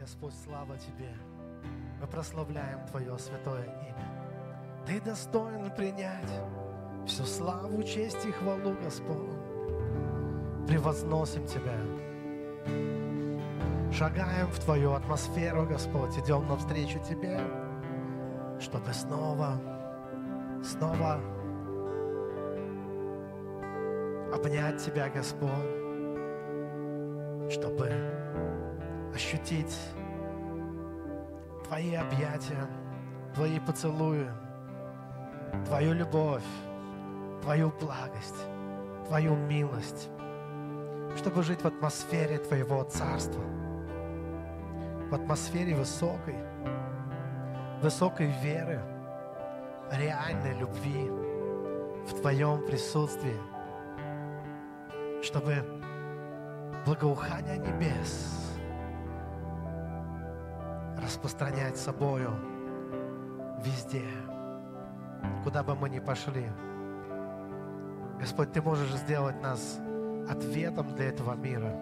Господь, слава Тебе. Мы прославляем Твое святое имя. Ты достоин принять всю славу, честь и хвалу, Господь. Превозносим Тебя. Шагаем в Твою атмосферу, Господь. Идем навстречу Тебе, чтобы снова, снова обнять Тебя, Господь, чтобы ощутить Твои объятия, Твои поцелуи, Твою любовь, Твою благость, Твою милость, чтобы жить в атмосфере Твоего Царства, в атмосфере высокой, высокой веры, реальной любви в Твоем присутствии, чтобы благоухание небес распространять собою везде, куда бы мы ни пошли. Господь, Ты можешь сделать нас ответом для этого мира,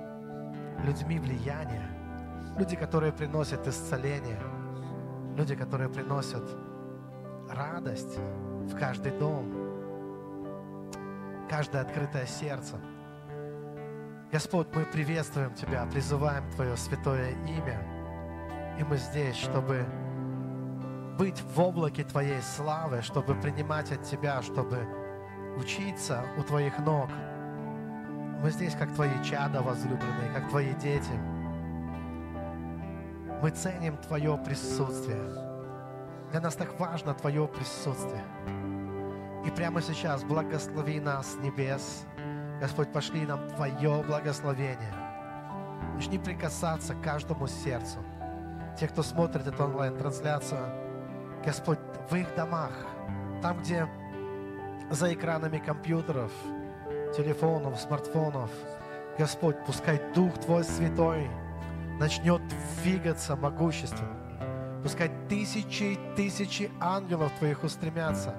людьми влияния, люди, которые приносят исцеление, люди, которые приносят радость в каждый дом, каждое открытое сердце. Господь, мы приветствуем Тебя, призываем Твое святое имя, и мы здесь, чтобы быть в облаке Твоей славы, чтобы принимать от Тебя, чтобы учиться у Твоих ног. Мы здесь, как Твои чада возлюбленные, как Твои дети. Мы ценим Твое присутствие. Для нас так важно Твое присутствие. И прямо сейчас благослови нас небес. Господь, пошли нам Твое благословение. Начни прикасаться к каждому сердцу. Те, кто смотрит эту онлайн-трансляцию, Господь, в их домах, там, где за экранами компьютеров, телефонов, смартфонов, Господь, пускай Дух Твой Святой начнет двигаться могущественно. Пускай тысячи и тысячи ангелов Твоих устремятся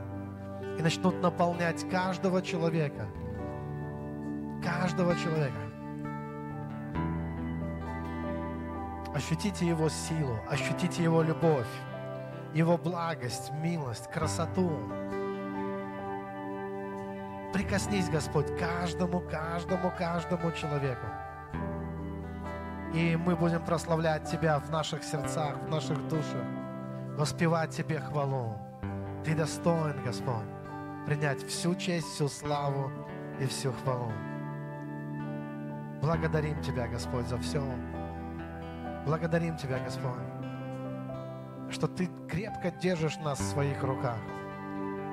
и начнут наполнять каждого человека. Каждого человека. Ощутите Его силу, ощутите Его любовь, Его благость, милость, красоту. Прикоснись, Господь, каждому, каждому, каждому человеку. И мы будем прославлять Тебя в наших сердцах, в наших душах, воспевать Тебе хвалу. Ты достоин, Господь, принять всю честь, всю славу и всю хвалу. Благодарим Тебя, Господь, за все. Благодарим Тебя, Господь, что Ты крепко держишь нас в своих руках.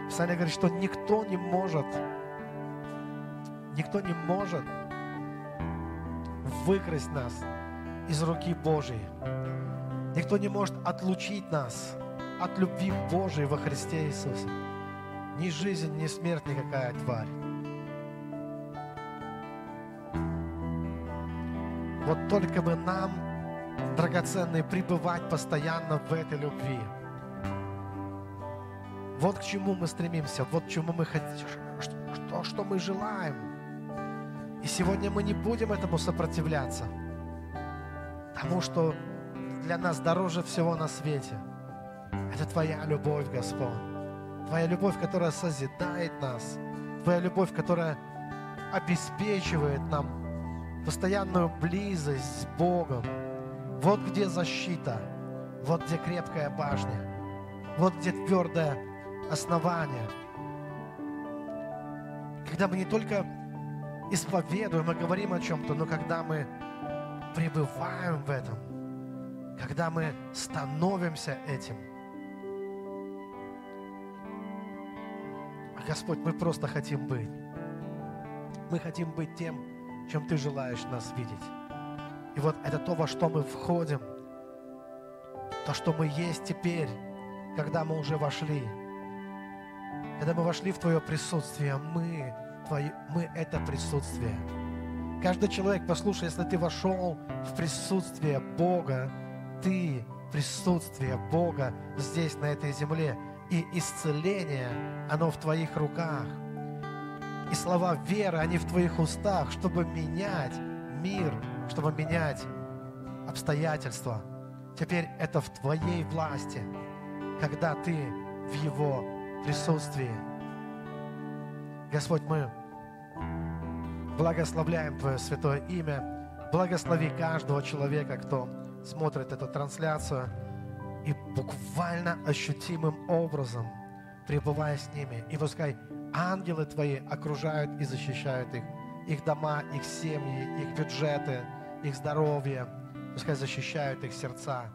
Писание говорит, что никто не может, никто не может выкрасть нас из руки Божьей. Никто не может отлучить нас от любви Божией во Христе Иисусе. Ни жизнь, ни смерть, никакая тварь. Вот только бы нам, драгоценные, пребывать постоянно в этой любви. Вот к чему мы стремимся, вот к чему мы хотим, что, что мы желаем. И сегодня мы не будем этому сопротивляться, тому, что для нас дороже всего на свете. Это Твоя любовь, Господь. Твоя любовь, которая созидает нас. Твоя любовь, которая обеспечивает нам постоянную близость с Богом. Вот где защита, вот где крепкая башня, вот где твердое основание. Когда мы не только исповедуем и говорим о чем-то, но когда мы пребываем в этом, когда мы становимся этим. Господь, мы просто хотим быть. Мы хотим быть тем, чем Ты желаешь нас видеть. И вот это то, во что мы входим, то, что мы есть теперь, когда мы уже вошли. Когда мы вошли в Твое присутствие, мы, твои, мы это присутствие. Каждый человек, послушай, если ты вошел в присутствие Бога, ты присутствие Бога здесь, на этой земле, и исцеление, оно в твоих руках. И слова веры, они в твоих устах, чтобы менять мир, чтобы менять обстоятельства. Теперь это в Твоей власти, когда Ты в Его присутствии. Господь, мы благословляем Твое святое имя. Благослови каждого человека, кто смотрит эту трансляцию, и буквально ощутимым образом, пребывая с ними, и пускай ангелы Твои окружают и защищают их, их дома, их семьи, их бюджеты, их здоровье, пускай защищают их сердца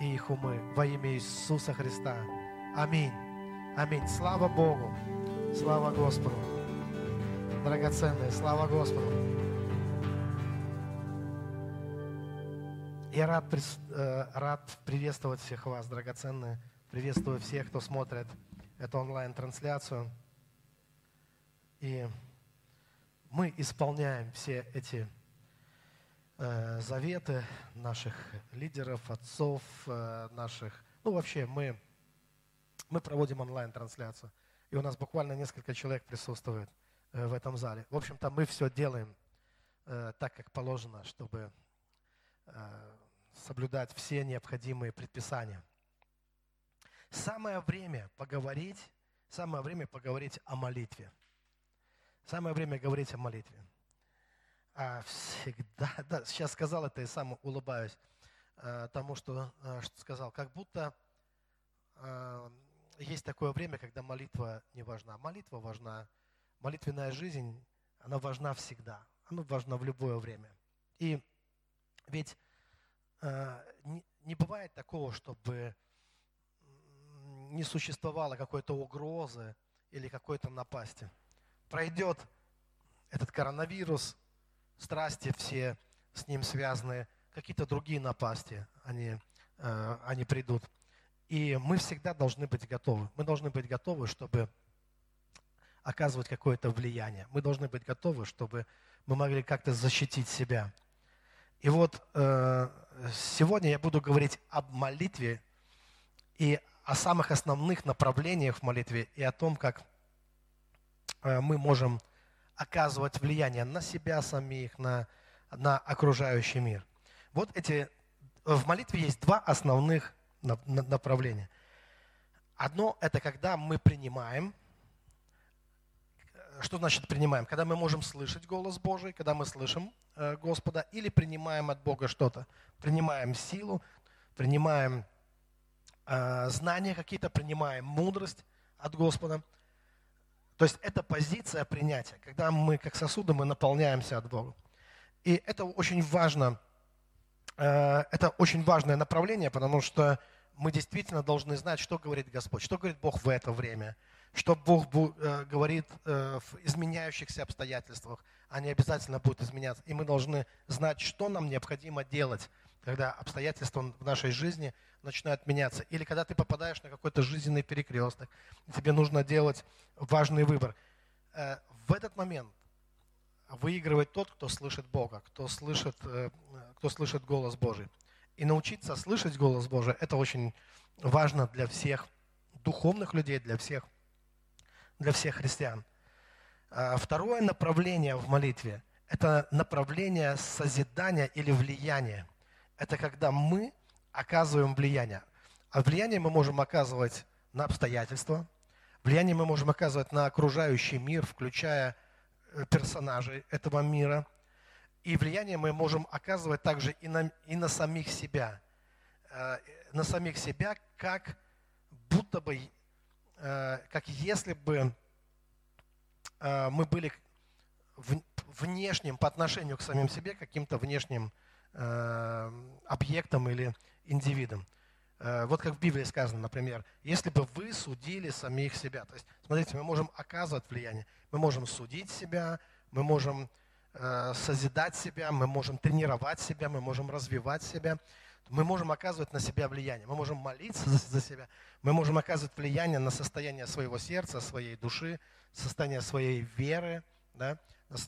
и их умы во имя Иисуса Христа. Аминь. Аминь. Слава Богу. Слава Господу. Драгоценные, слава Господу. Я рад, э, рад приветствовать всех вас, драгоценные. Приветствую всех, кто смотрит эту онлайн-трансляцию. И мы исполняем все эти э, заветы наших лидеров, отцов, э, наших... Ну, вообще, мы, мы проводим онлайн-трансляцию. И у нас буквально несколько человек присутствует э, в этом зале. В общем-то, мы все делаем так, как положено, чтобы соблюдать все необходимые предписания. Самое время поговорить, самое время поговорить о молитве. Самое время говорить о молитве. А всегда, да, сейчас сказал это и сам улыбаюсь а, тому, что, а, что сказал. Как будто а, есть такое время, когда молитва не важна. Молитва важна. Молитвенная жизнь, она важна всегда. Она важна в любое время. И ведь Э, не бывает такого, чтобы не существовало какой-то угрозы или какой-то напасти. Пройдет этот коронавирус, страсти все с ним связаны, какие-то другие напасти, они, э, они придут. И мы всегда должны быть готовы. Мы должны быть готовы, чтобы оказывать какое-то влияние. Мы должны быть готовы, чтобы мы могли как-то защитить себя. И вот э, сегодня я буду говорить об молитве и о самых основных направлениях в молитве и о том, как э, мы можем оказывать влияние на себя самих, на, на окружающий мир. Вот эти, в молитве есть два основных направления. Одно – это когда мы принимаем что значит принимаем? Когда мы можем слышать голос Божий, когда мы слышим э, Господа, или принимаем от Бога что-то. Принимаем силу, принимаем э, знания какие-то, принимаем мудрость от Господа. То есть это позиция принятия, когда мы как сосуды, мы наполняемся от Бога. И это очень важно, э, это очень важное направление, потому что мы действительно должны знать, что говорит Господь, что говорит Бог в это время – что Бог э, говорит э, в изменяющихся обстоятельствах, они обязательно будут изменяться. И мы должны знать, что нам необходимо делать, когда обстоятельства в нашей жизни начинают меняться. Или когда ты попадаешь на какой-то жизненный перекресток, тебе нужно делать важный выбор. Э, в этот момент выигрывает тот, кто слышит Бога, кто слышит, кто слышит голос Божий. И научиться слышать голос Божий – это очень важно для всех духовных людей, для всех для всех христиан. А, второе направление в молитве – это направление созидания или влияния. Это когда мы оказываем влияние. А влияние мы можем оказывать на обстоятельства, влияние мы можем оказывать на окружающий мир, включая э, персонажей этого мира. И влияние мы можем оказывать также и на, и на самих себя. Э, на самих себя, как будто бы Э, как если бы мы были внешним по отношению к самим себе, каким-то внешним объектом или индивидом. Вот как в Библии сказано, например, если бы вы судили самих себя. То есть, смотрите, мы можем оказывать влияние, мы можем судить себя, мы можем созидать себя, мы можем тренировать себя, мы можем развивать себя мы можем оказывать на себя влияние, мы можем молиться за, себя, мы можем оказывать влияние на состояние своего сердца, своей души, состояние своей веры, да,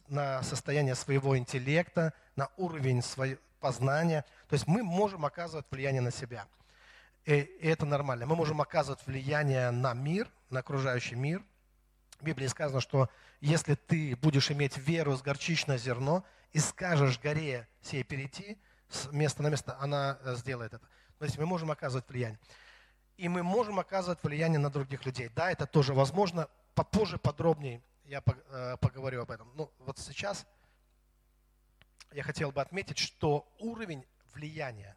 на состояние своего интеллекта, на уровень своего познания. То есть мы можем оказывать влияние на себя. И, и это нормально. Мы можем оказывать влияние на мир, на окружающий мир. В Библии сказано, что если ты будешь иметь веру с горчичное зерно и скажешь горе сей перейти, с места на место, она э, сделает это. То есть мы можем оказывать влияние. И мы можем оказывать влияние на других людей. Да, это тоже возможно. Попозже подробнее я э, поговорю об этом. Ну, вот сейчас я хотел бы отметить, что уровень влияния,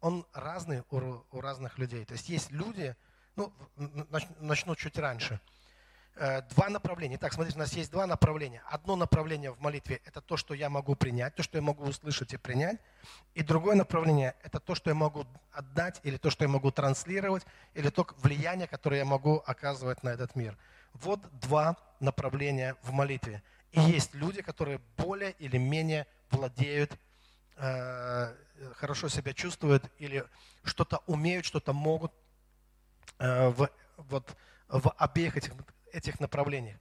он разный у, у разных людей. То есть есть люди, ну, начну чуть раньше – Э, два направления. Так, смотрите, у нас есть два направления. Одно направление в молитве – это то, что я могу принять, то, что я могу услышать и принять. И другое направление – это то, что я могу отдать, или то, что я могу транслировать, или то влияние, которое я могу оказывать на этот мир. Вот два направления в молитве. И есть люди, которые более или менее владеют, э, хорошо себя чувствуют, или что-то умеют, что-то могут э, в, вот, в обеих этих этих направлениях.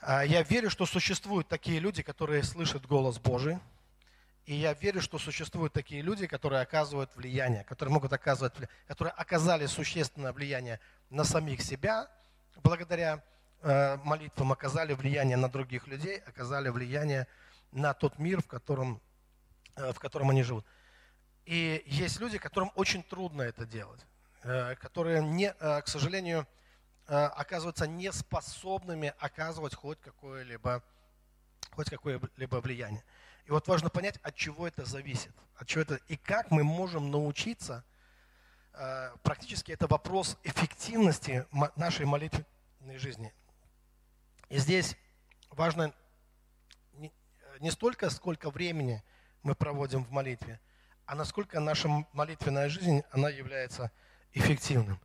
А, я верю, что существуют такие люди, которые слышат голос Божий. И я верю, что существуют такие люди, которые оказывают влияние, которые могут оказывать, которые оказали существенное влияние на самих себя, благодаря э, молитвам оказали влияние на других людей, оказали влияние на тот мир, в котором, э, в котором они живут. И есть люди, которым очень трудно это делать, э, которые, не, к сожалению, Э, оказываются неспособными оказывать хоть какое-либо хоть какое-либо влияние. И вот важно понять, от чего это зависит, от чего это и как мы можем научиться. Э, практически это вопрос эффективности нашей молитвенной жизни. И здесь важно не столько, сколько времени мы проводим в молитве, а насколько наша молитвенная жизнь, она является эффективным.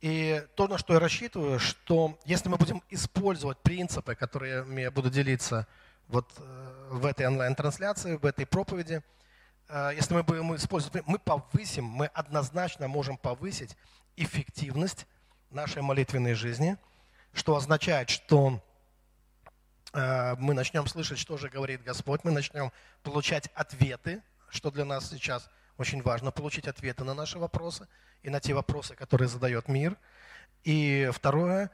И то, на что я рассчитываю, что если мы будем использовать принципы, которые я буду делиться вот э, в этой онлайн-трансляции, в этой проповеди, э, если мы будем использовать, мы повысим, мы однозначно можем повысить эффективность нашей молитвенной жизни, что означает, что мы начнем слышать, что же говорит Господь, мы начнем получать ответы, что для нас сейчас – очень важно получить ответы на наши вопросы и на те вопросы, которые задает мир. И второе,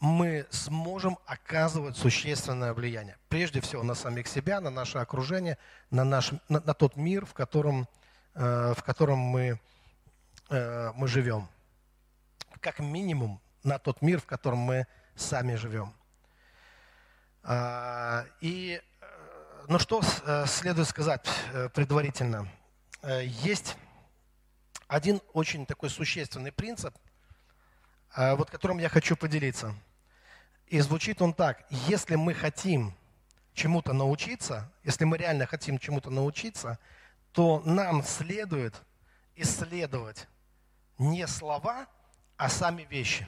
мы сможем оказывать существенное влияние. Прежде всего на самих себя, на наше окружение, на, наш, на, на тот мир, в котором, э, в котором мы, э, мы живем. Как минимум на тот мир, в котором мы сами живем. А, и э, ну что э, следует сказать э, предварительно – есть один очень такой существенный принцип, вот которым я хочу поделиться. И звучит он так. Если мы хотим чему-то научиться, если мы реально хотим чему-то научиться, то нам следует исследовать не слова, а сами вещи.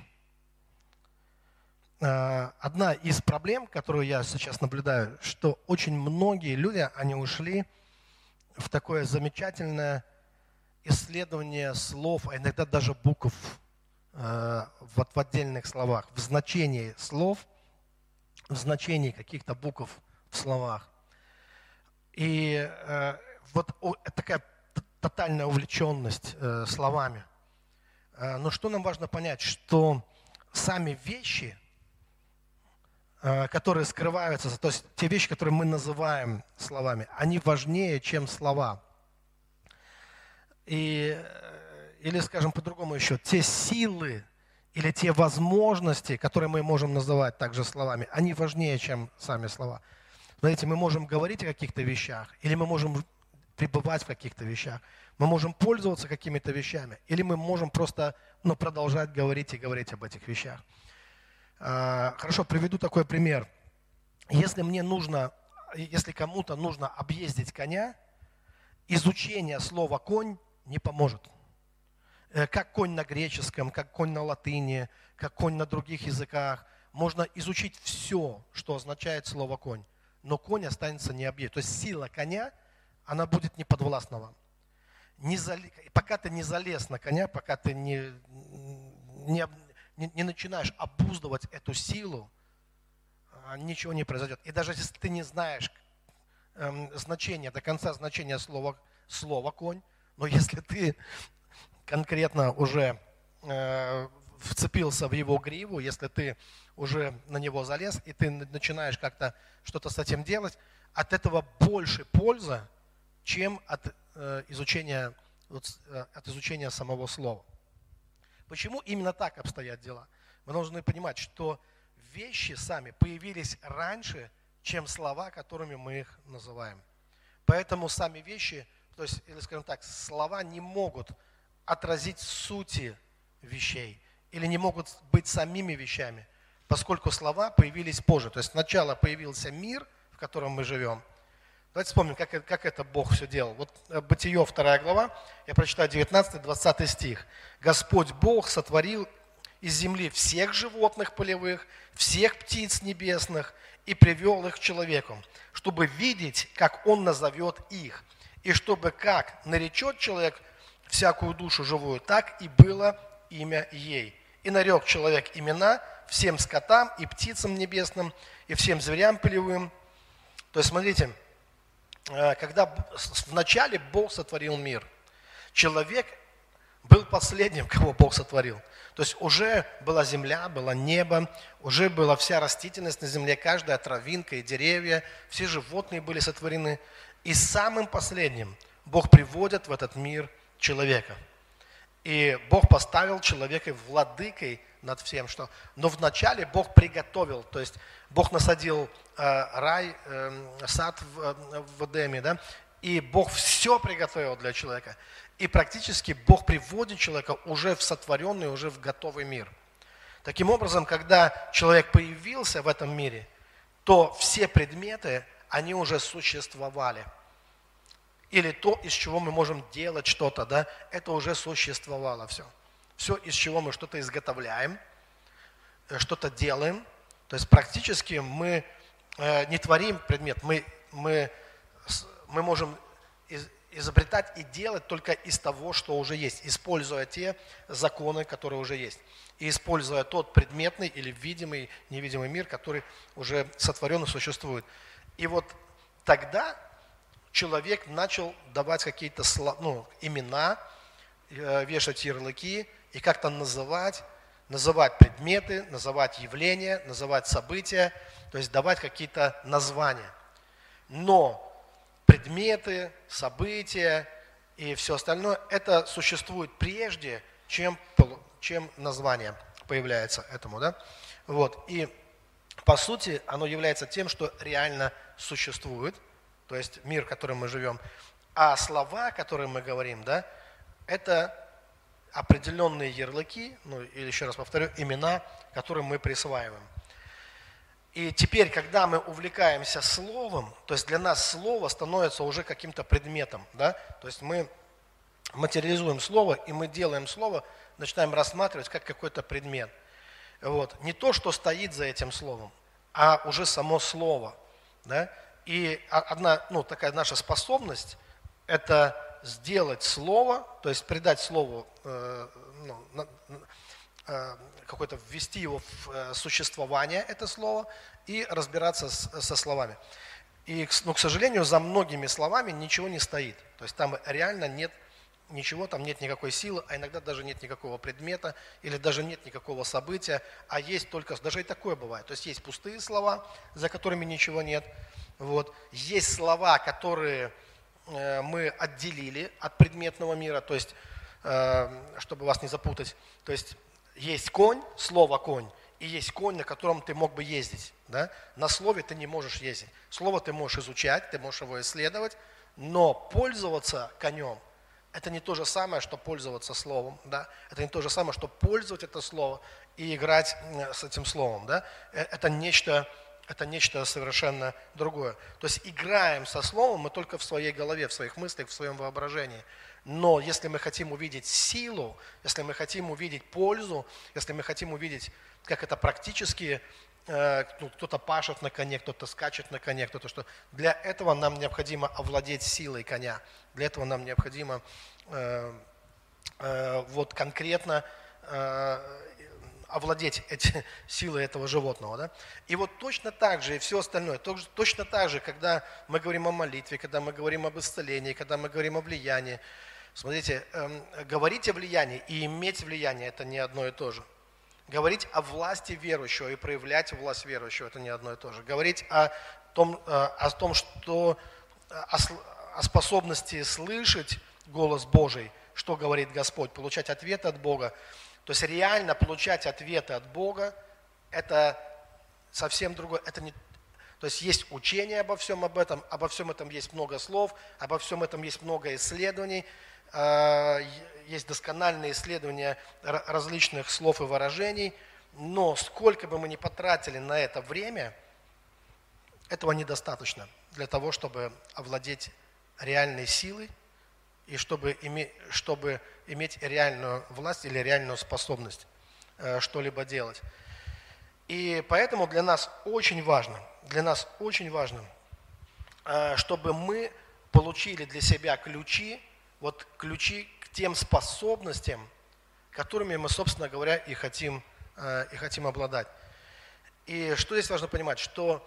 Э, одна из проблем, которую я сейчас наблюдаю, что очень многие люди, они ушли в такое замечательное исследование слов, а иногда даже букв э, в отдельных словах, в значении слов, в значении каких-то букв в словах. И э, вот такая тотальная увлеченность словами. Но что нам важно понять, что сами вещи – которые скрываются, то есть те вещи, которые мы называем словами, они важнее, чем слова. И, э, или, скажем по-другому еще, те силы или те возможности, которые мы можем называть также словами, они важнее, чем сами слова. Знаете, мы можем говорить о каких-то вещах, или мы можем пребывать в каких-то вещах. Мы можем пользоваться какими-то вещами, или мы можем просто ну, продолжать говорить и говорить об этих вещах. А, хорошо, приведу такой пример. Если мне нужно, если кому-то нужно объездить коня, изучение слова конь не поможет. Э, как конь на греческом, как конь на латыни, как конь на других языках. Можно изучить все, что означает слово конь, но конь останется не объект. То есть сила коня, она будет не подвластна вам. Не зал... Пока ты не залез на коня, пока ты не, не, не, не начинаешь обуздывать эту силу, а, ничего не произойдет. И даже если ты не знаешь эм, значение, до конца значения слова, слова конь, но если ты конкретно уже э, вцепился в его гриву, если ты уже на него залез, и ты начинаешь как-то что-то с этим делать, от этого больше пользы, чем от э, изучения, вот, э, от изучения самого слова. Почему именно так обстоят дела? Мы должны понимать, что вещи сами появились раньше, чем слова, которыми мы их называем. Поэтому сами вещи, то есть, или скажем так, слова не могут отразить сути вещей или не могут быть самими вещами, поскольку слова появились позже. То есть сначала появился мир, в котором мы живем. Давайте вспомним, как, как это Бог все делал. Вот э, Бытие, 2 глава, я прочитаю 19-20 стих. «Господь Бог сотворил из земли всех животных полевых, всех птиц небесных и привел их к человеку, чтобы видеть, как он назовет их, и чтобы как наречет человек всякую душу живую, так и было имя ей. И нарек человек имена всем скотам и птицам небесным, и всем зверям полевым. То есть, смотрите, когда вначале Бог сотворил мир, человек был последним, кого Бог сотворил. То есть уже была земля, было небо, уже была вся растительность на земле, каждая травинка и деревья, все животные были сотворены. И самым последним Бог приводит в этот мир человека. И Бог поставил человека владыкой над всем, что... Но вначале Бог приготовил, то есть Бог насадил э, рай, э, сад в, э, в Эдеме, да, и Бог все приготовил для человека. И практически Бог приводит человека уже в сотворенный, уже в готовый мир. Таким образом, когда человек появился в этом мире, то все предметы, они уже существовали. Или то, из чего мы можем делать что-то, да, это уже существовало все. Все, из чего мы что-то изготовляем, э, что-то делаем. То есть практически мы э, не творим предмет, мы, мы мы можем изобретать и делать только из того, что уже есть, используя те законы, которые уже есть. И используя тот предметный или видимый, невидимый мир, который уже сотворен и существует. И вот тогда человек начал давать какие-то ну, имена, э, вешать ярлыки и как-то называть, называть предметы, называть явления, называть события, то есть давать какие-то названия. Но предметы, события и все остальное, это существует прежде, чем, чем название появляется этому. Да? Вот. И по сути оно является тем, что реально существует, то есть мир, в котором мы живем. А слова, которые мы говорим, да, это определенные ярлыки, ну или еще раз повторю, имена, которые мы присваиваем. И теперь, когда мы увлекаемся словом, то есть для нас слово становится уже каким-то предметом, да? То есть мы материализуем слово, и мы делаем слово, начинаем рассматривать как какой-то предмет. Вот. Не то, что стоит за этим словом, а уже само слово. Да? И одна, ну, такая наша способность – это сделать слово, то есть придать слову э, ну, Э, какой-то ввести его в э, существование, это слово, и разбираться с, со словами. И, ну, к сожалению, за многими словами ничего не стоит. То есть там реально нет ничего, там нет никакой силы, а иногда даже нет никакого предмета, или даже нет никакого события, а есть только, даже и такое бывает. То есть есть пустые слова, за которыми ничего нет. Вот. Есть слова, которые мы отделили от предметного мира, то есть, чтобы вас не запутать. То есть есть конь, слово конь, и есть конь, на котором ты мог бы ездить. Да? На слове ты не можешь ездить. Слово ты можешь изучать, ты можешь его исследовать, но пользоваться конем – это не то же самое, что пользоваться словом. Да? Это не то же самое, что пользовать это слово и играть с этим словом. Да? Э, это нечто это нечто совершенно другое. То есть играем со словом мы только в своей голове, в своих мыслях, в своем воображении. Но если мы хотим увидеть силу, если мы хотим увидеть пользу, если мы хотим увидеть, как это практически, э, ну, кто-то пашет на коне, кто-то скачет на коне, кто-то что, для этого нам необходимо овладеть силой коня. Для этого нам необходимо э, э, вот конкретно овладеть эти, силой этого животного. Да? И вот точно так же и все остальное, точно так же, когда мы говорим о молитве, когда мы говорим об исцелении, когда мы говорим о влиянии, Смотрите, эм, говорить о влиянии и иметь влияние – это не одно и то же. Говорить о власти верующего и проявлять власть верующего – это не одно и то же. Говорить о том, э, о том что э, о, о способности слышать голос Божий, что говорит Господь, получать ответы от Бога. То есть реально получать ответы от Бога, это совсем другое, это не, то есть есть учение обо всем об этом, обо всем этом есть много слов, обо всем этом есть много исследований, а, есть доскональные исследования различных слов и выражений, но сколько бы мы ни потратили на это время, этого недостаточно для того, чтобы овладеть реальной силой и чтобы, иметь, чтобы иметь реальную власть или реальную способность э, что-либо делать. И поэтому для нас очень важно, для нас очень важно, э, чтобы мы получили для себя ключи, вот ключи к тем способностям, которыми мы, собственно говоря, и хотим, э, и хотим обладать. И что здесь важно понимать, что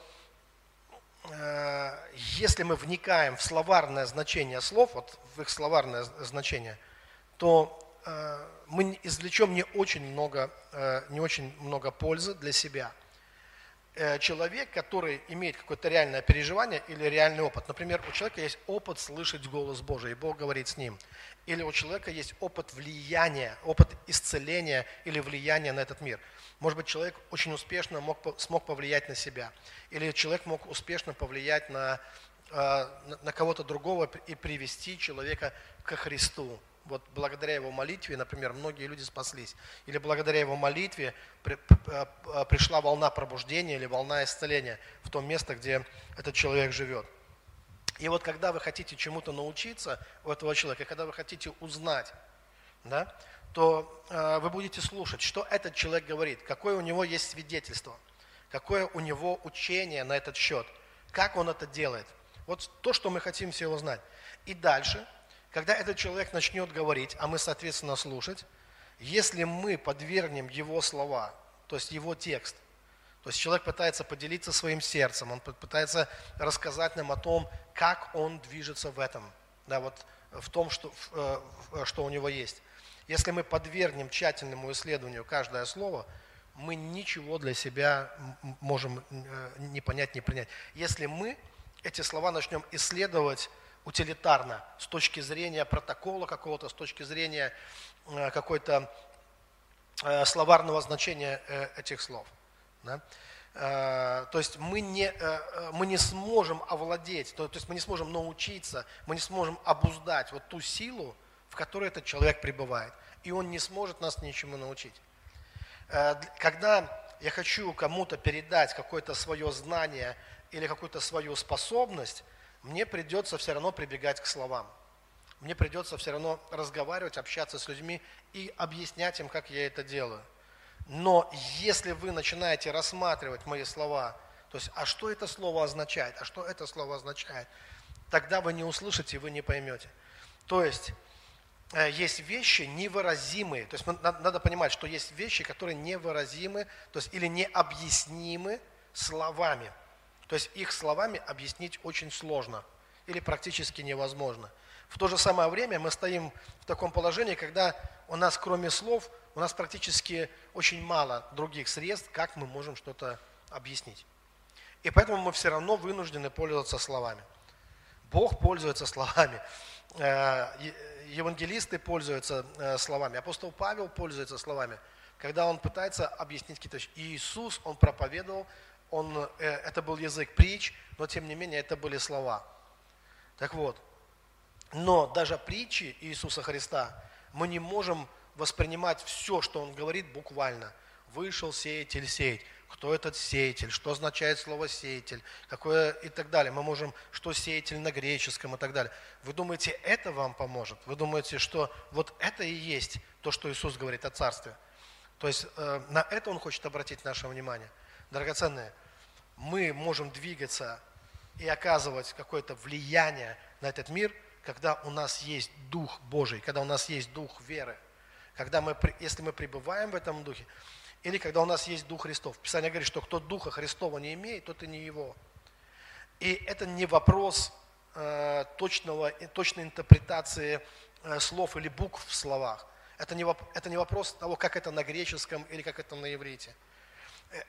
если мы вникаем в словарное значение слов, вот в их словарное значение, то э, мы извлечем не очень много, э, не очень много пользы для себя. Человек, который имеет какое-то реальное переживание или реальный опыт, например, у человека есть опыт слышать голос Божий, и Бог говорит с ним, или у человека есть опыт влияния, опыт исцеления или влияния на этот мир – может быть, человек очень успешно мог, смог повлиять на себя. Или человек мог успешно повлиять на, на, кого-то другого и привести человека ко Христу. Вот благодаря его молитве, например, многие люди спаслись. Или благодаря его молитве а, а, пришла волна пробуждения или волна исцеления в том место, где этот человек живет. И вот когда вы хотите чему-то научиться у этого человека, когда вы хотите узнать, да, то э, вы будете слушать, что этот человек говорит, какое у него есть свидетельство, какое у него учение на этот счет, как он это делает. Вот то, что мы хотим все узнать. И дальше, когда этот человек начнет говорить, а мы, соответственно, слушать, если мы подвергнем его слова, то есть его текст, то есть человек пытается поделиться своим сердцем, он пытается рассказать нам о том, как он движется в этом, да, вот в том, что, э, что у него есть. Если мы подвергнем тщательному исследованию каждое слово, мы ничего для себя можем э, не понять, не принять. Если мы эти слова начнем исследовать утилитарно, с точки зрения протокола какого-то, с точки зрения э, какой-то э, словарного значения этих слов. Да? То есть мы не, мы не сможем овладеть, то, то есть мы не сможем научиться, мы не сможем обуздать вот ту силу, в которой этот человек пребывает. И он не сможет нас ничему научить. Э, когда я хочу кому-то передать какое-то свое знание или какую-то свою способность, мне придется все равно прибегать к словам. Мне придется все равно разговаривать, общаться с людьми и объяснять им, как я это делаю. Но если вы начинаете рассматривать мои слова, то есть, а что это слово означает, а что это слово означает, тогда вы не услышите, вы не поймете. То есть, Э, есть вещи невыразимые. То есть надо понимать, что есть вещи, которые невыразимы, то есть или необъяснимы словами. То есть их словами объяснить очень сложно или практически невозможно. В то же самое время мы стоим в таком положении, когда у нас кроме слов, у нас практически очень мало других средств, как мы можем что-то объяснить. И поэтому мы все равно вынуждены пользоваться словами. Бог пользуется словами. Э, евангелисты пользуются э, словами, апостол Павел пользуется словами, когда он пытается объяснить какие-то вещи. Иисус, он проповедовал, он, э, это был язык притч, но тем не менее это были слова. Так вот, но даже притчи Иисуса Христа мы не можем воспринимать все, что он говорит, буквально. Вышел сеятель сеять кто этот сеятель, что означает слово сеятель, какое и так далее. Мы можем, что сеятель на греческом и так далее. Вы думаете, это вам поможет? Вы думаете, что вот это и есть то, что Иисус говорит о Царстве? То есть э, на это Он хочет обратить наше внимание. Драгоценные, мы можем двигаться и оказывать какое-то влияние на этот мир, когда у нас есть Дух Божий, когда у нас есть Дух веры. Когда мы, если мы пребываем в этом Духе, или когда у нас есть Дух Христов. Писание говорит, что кто Духа Христова не имеет, тот и не его. И это не вопрос э, точного, точной интерпретации э, слов или букв в словах. Это не, это не вопрос того, как это на греческом или как это на иврите.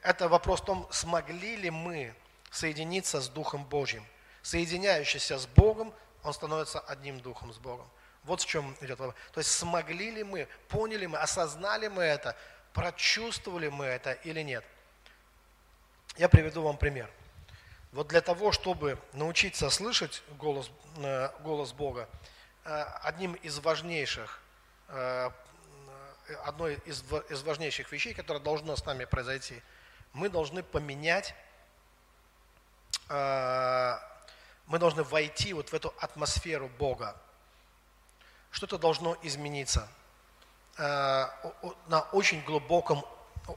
Это вопрос в том, смогли ли мы соединиться с Духом Божьим. Соединяющийся с Богом он становится одним духом с Богом. Вот в чем идет вопрос. То есть смогли ли мы, поняли мы, осознали мы это, прочувствовали мы это или нет. Я приведу вам пример. Вот для того, чтобы научиться слышать голос, э, голос Бога, э, одним из важнейших, э, одной из, из важнейших вещей, которая должна с нами произойти, мы должны поменять, мы должны войти вот в эту атмосферу Бога. Что-то должно измениться на очень глубоком,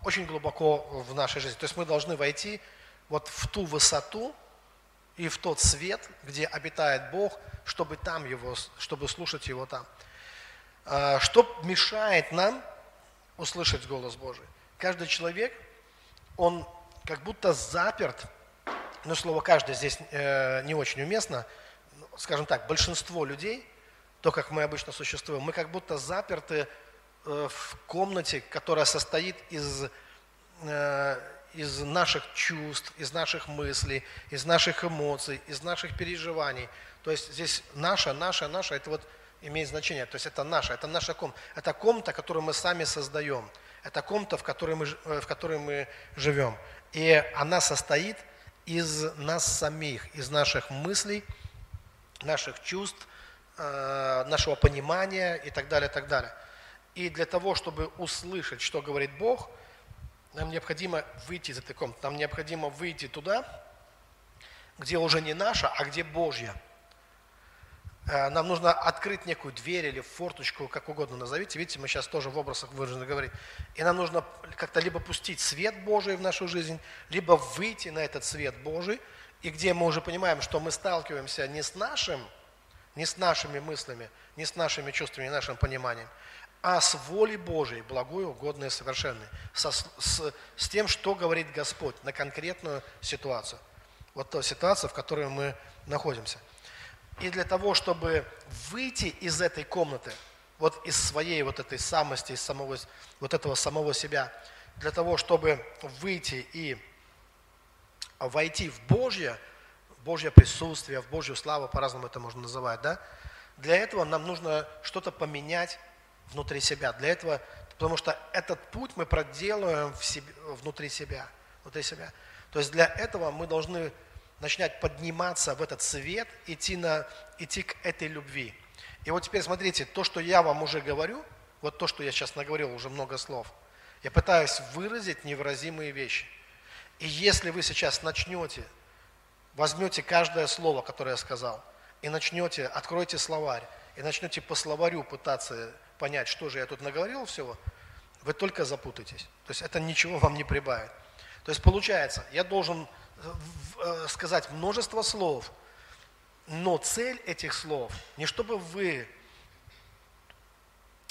очень глубоко в нашей жизни. То есть мы должны войти вот в ту высоту и в тот свет, где обитает Бог, чтобы там его, чтобы слушать его там. А, что мешает нам услышать голос Божий? Каждый человек, он как будто заперт, ну слово каждый здесь э, не очень уместно, скажем так, большинство людей, то, как мы обычно существуем, мы как будто заперты э, в комнате, которая состоит из э, из наших чувств, из наших мыслей, из наших эмоций, из наших переживаний. То есть здесь наша, наша, наша, это вот имеет значение. То есть это наша, это наша комната. Это комната, которую мы сами создаем. Это комната, в которой мы, э, в которой мы живем. И она состоит из нас самих, из наших мыслей, наших чувств, э, нашего понимания и так далее, и так далее. И для того, чтобы услышать, что говорит Бог – нам необходимо выйти из этой комнаты, нам необходимо выйти туда, где уже не наша, а где Божья. Э, нам нужно открыть некую дверь или форточку, как угодно назовите. Видите, мы сейчас тоже в образах выражены говорить. И нам нужно как-то либо пустить свет Божий в нашу жизнь, либо выйти на этот свет Божий, и где мы уже понимаем, что мы сталкиваемся не с нашим, не с нашими мыслями, не с нашими чувствами, не нашим пониманием, а с волей Божией, благой, угодной и совершенной, со, с, с тем, что говорит Господь на конкретную ситуацию. Вот та ситуация, в которой мы находимся. И для того, чтобы выйти из этой комнаты, вот из своей вот этой самости, из самого, вот этого самого себя, для того, чтобы выйти и войти в Божье, в Божье присутствие, в Божью славу, по-разному это можно называть, да? Для этого нам нужно что-то поменять внутри себя. Для этого, потому что этот путь мы проделываем в себе, внутри себя, внутри себя. То есть для этого мы должны начинать подниматься в этот свет, идти, на, идти к этой любви. И вот теперь смотрите, то, что я вам уже говорю, вот то, что я сейчас наговорил, уже много слов, я пытаюсь выразить невыразимые вещи. И если вы сейчас начнете, возьмете каждое слово, которое я сказал, и начнете, откройте словарь, и начнете по словарю пытаться понять, что же я тут наговорил всего, вы только запутаетесь. То есть это ничего вам не прибавит. То есть получается, я должен сказать множество слов, но цель этих слов не чтобы вы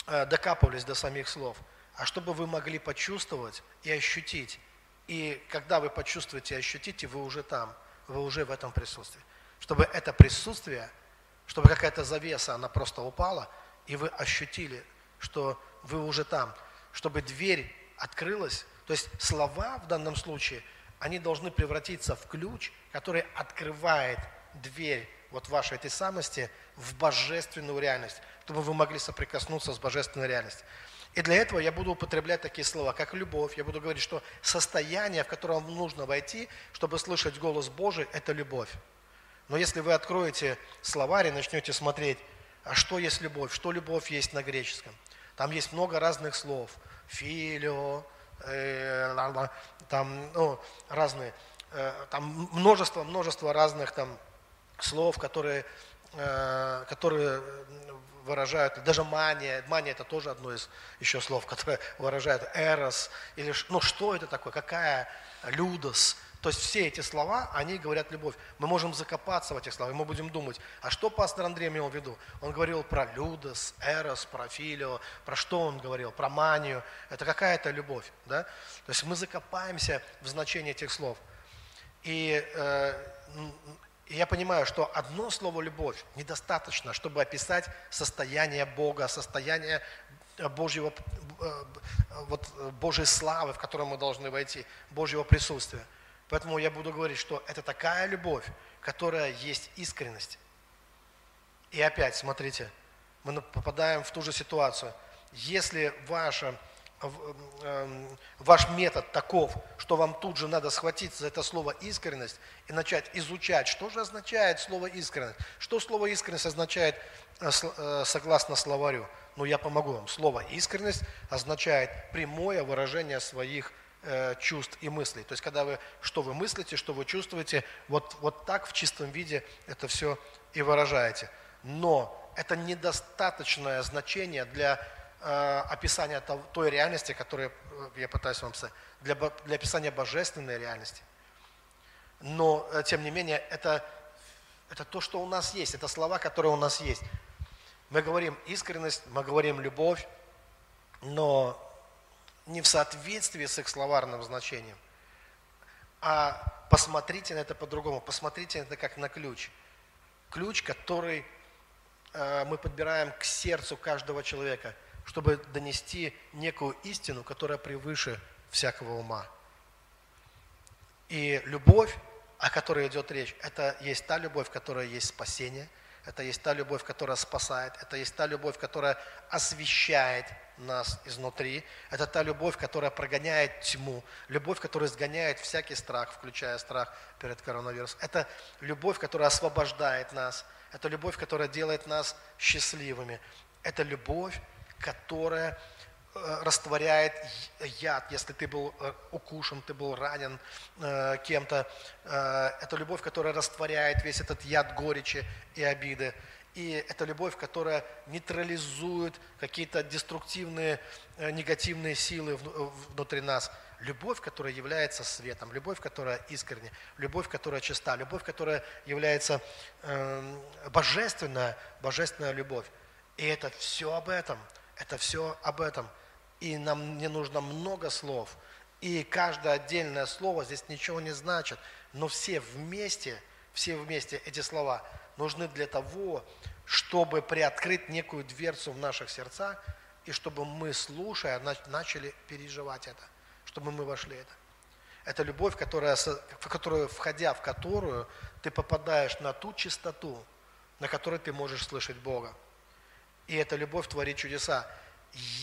э, докапывались до самих слов, а чтобы вы могли почувствовать и ощутить. И когда вы почувствуете и ощутите, вы уже там, вы уже в этом присутствии. Чтобы это присутствие, чтобы какая-то завеса, она просто упала – и вы ощутили, что вы уже там, чтобы дверь открылась. То есть слова в данном случае, они должны превратиться в ключ, который открывает дверь вот вашей этой самости в божественную реальность, чтобы вы могли соприкоснуться с божественной реальностью. И для этого я буду употреблять такие слова, как любовь. Я буду говорить, что состояние, в которое вам нужно войти, чтобы слышать голос Божий, это любовь. Но если вы откроете словарь и начнете смотреть а что есть любовь? Что любовь есть на греческом? Там есть много разных слов. Филио, э, там ну, разные, э, там множество, множество разных там слов, которые, э, которые выражают, даже мания, мания это тоже одно из еще слов, которое выражает эрос, или ну что это такое, какая, людос, то есть все эти слова, они говорят любовь. Мы можем закопаться в этих словах, мы будем думать, а что пастор Андрей имел в виду? Он говорил про людос, эрос, про филио, про что он говорил? Про манию. Это какая-то любовь. Да? То есть мы закопаемся в значении этих слов. И э, я понимаю, что одно слово «любовь» недостаточно, чтобы описать состояние Бога, состояние Божьего, э, вот, Божьей славы, в котором мы должны войти, Божьего присутствия. Поэтому я буду говорить, что это такая любовь, которая есть искренность. И опять, смотрите, мы попадаем в ту же ситуацию. Если ваша Эм, ваш метод таков, что вам тут же надо схватиться за это слово искренность и начать изучать, что же означает слово искренность. Что слово искренность означает э, э, согласно словарю? Ну, я помогу вам. Слово искренность означает прямое выражение своих э, чувств и мыслей. То есть, когда вы, что вы мыслите, что вы чувствуете, вот, вот так в чистом виде это все и выражаете. Но это недостаточное значение для Э, описания той реальности, которую э, я пытаюсь вам сказать, для, для описания божественной реальности. Но, э, тем не менее, это, это то, что у нас есть, это слова, которые у нас есть. Мы говорим искренность, мы говорим любовь, но не в соответствии с их словарным значением. А посмотрите на это по-другому, посмотрите на это как на ключ. Ключ, который мы подбираем к сердцу каждого человека – чтобы донести некую истину, которая превыше всякого ума. И любовь, о которой идет речь, это есть та любовь, которая есть спасение, это есть та любовь, которая спасает, это есть та любовь, которая освещает нас изнутри, это та любовь, которая прогоняет тьму, любовь, которая сгоняет всякий страх, включая страх перед коронавирусом. Это любовь, которая освобождает нас, это любовь, которая делает нас счастливыми. Это любовь, которая э, растворяет яд, если ты был э, укушен, ты был ранен э, кем-то. Это любовь, которая растворяет весь этот яд горечи и обиды. И это любовь, которая нейтрализует какие-то деструктивные, негативные силы внутри нас. Любовь, которая является светом, любовь, которая искренняя, любовь, которая чиста, любовь, которая является эм, божественная, божественная любовь. И это все об этом – это все об этом. И нам не нужно много слов. И каждое отдельное слово здесь ничего не значит. Но все вместе, все вместе эти слова нужны для того, чтобы приоткрыть некую дверцу в наших сердцах, и чтобы мы, слушая, начали переживать это, чтобы мы вошли это. Это любовь, которая, в которую, входя в которую, ты попадаешь на ту чистоту, на которой ты можешь слышать Бога и эта любовь творит чудеса.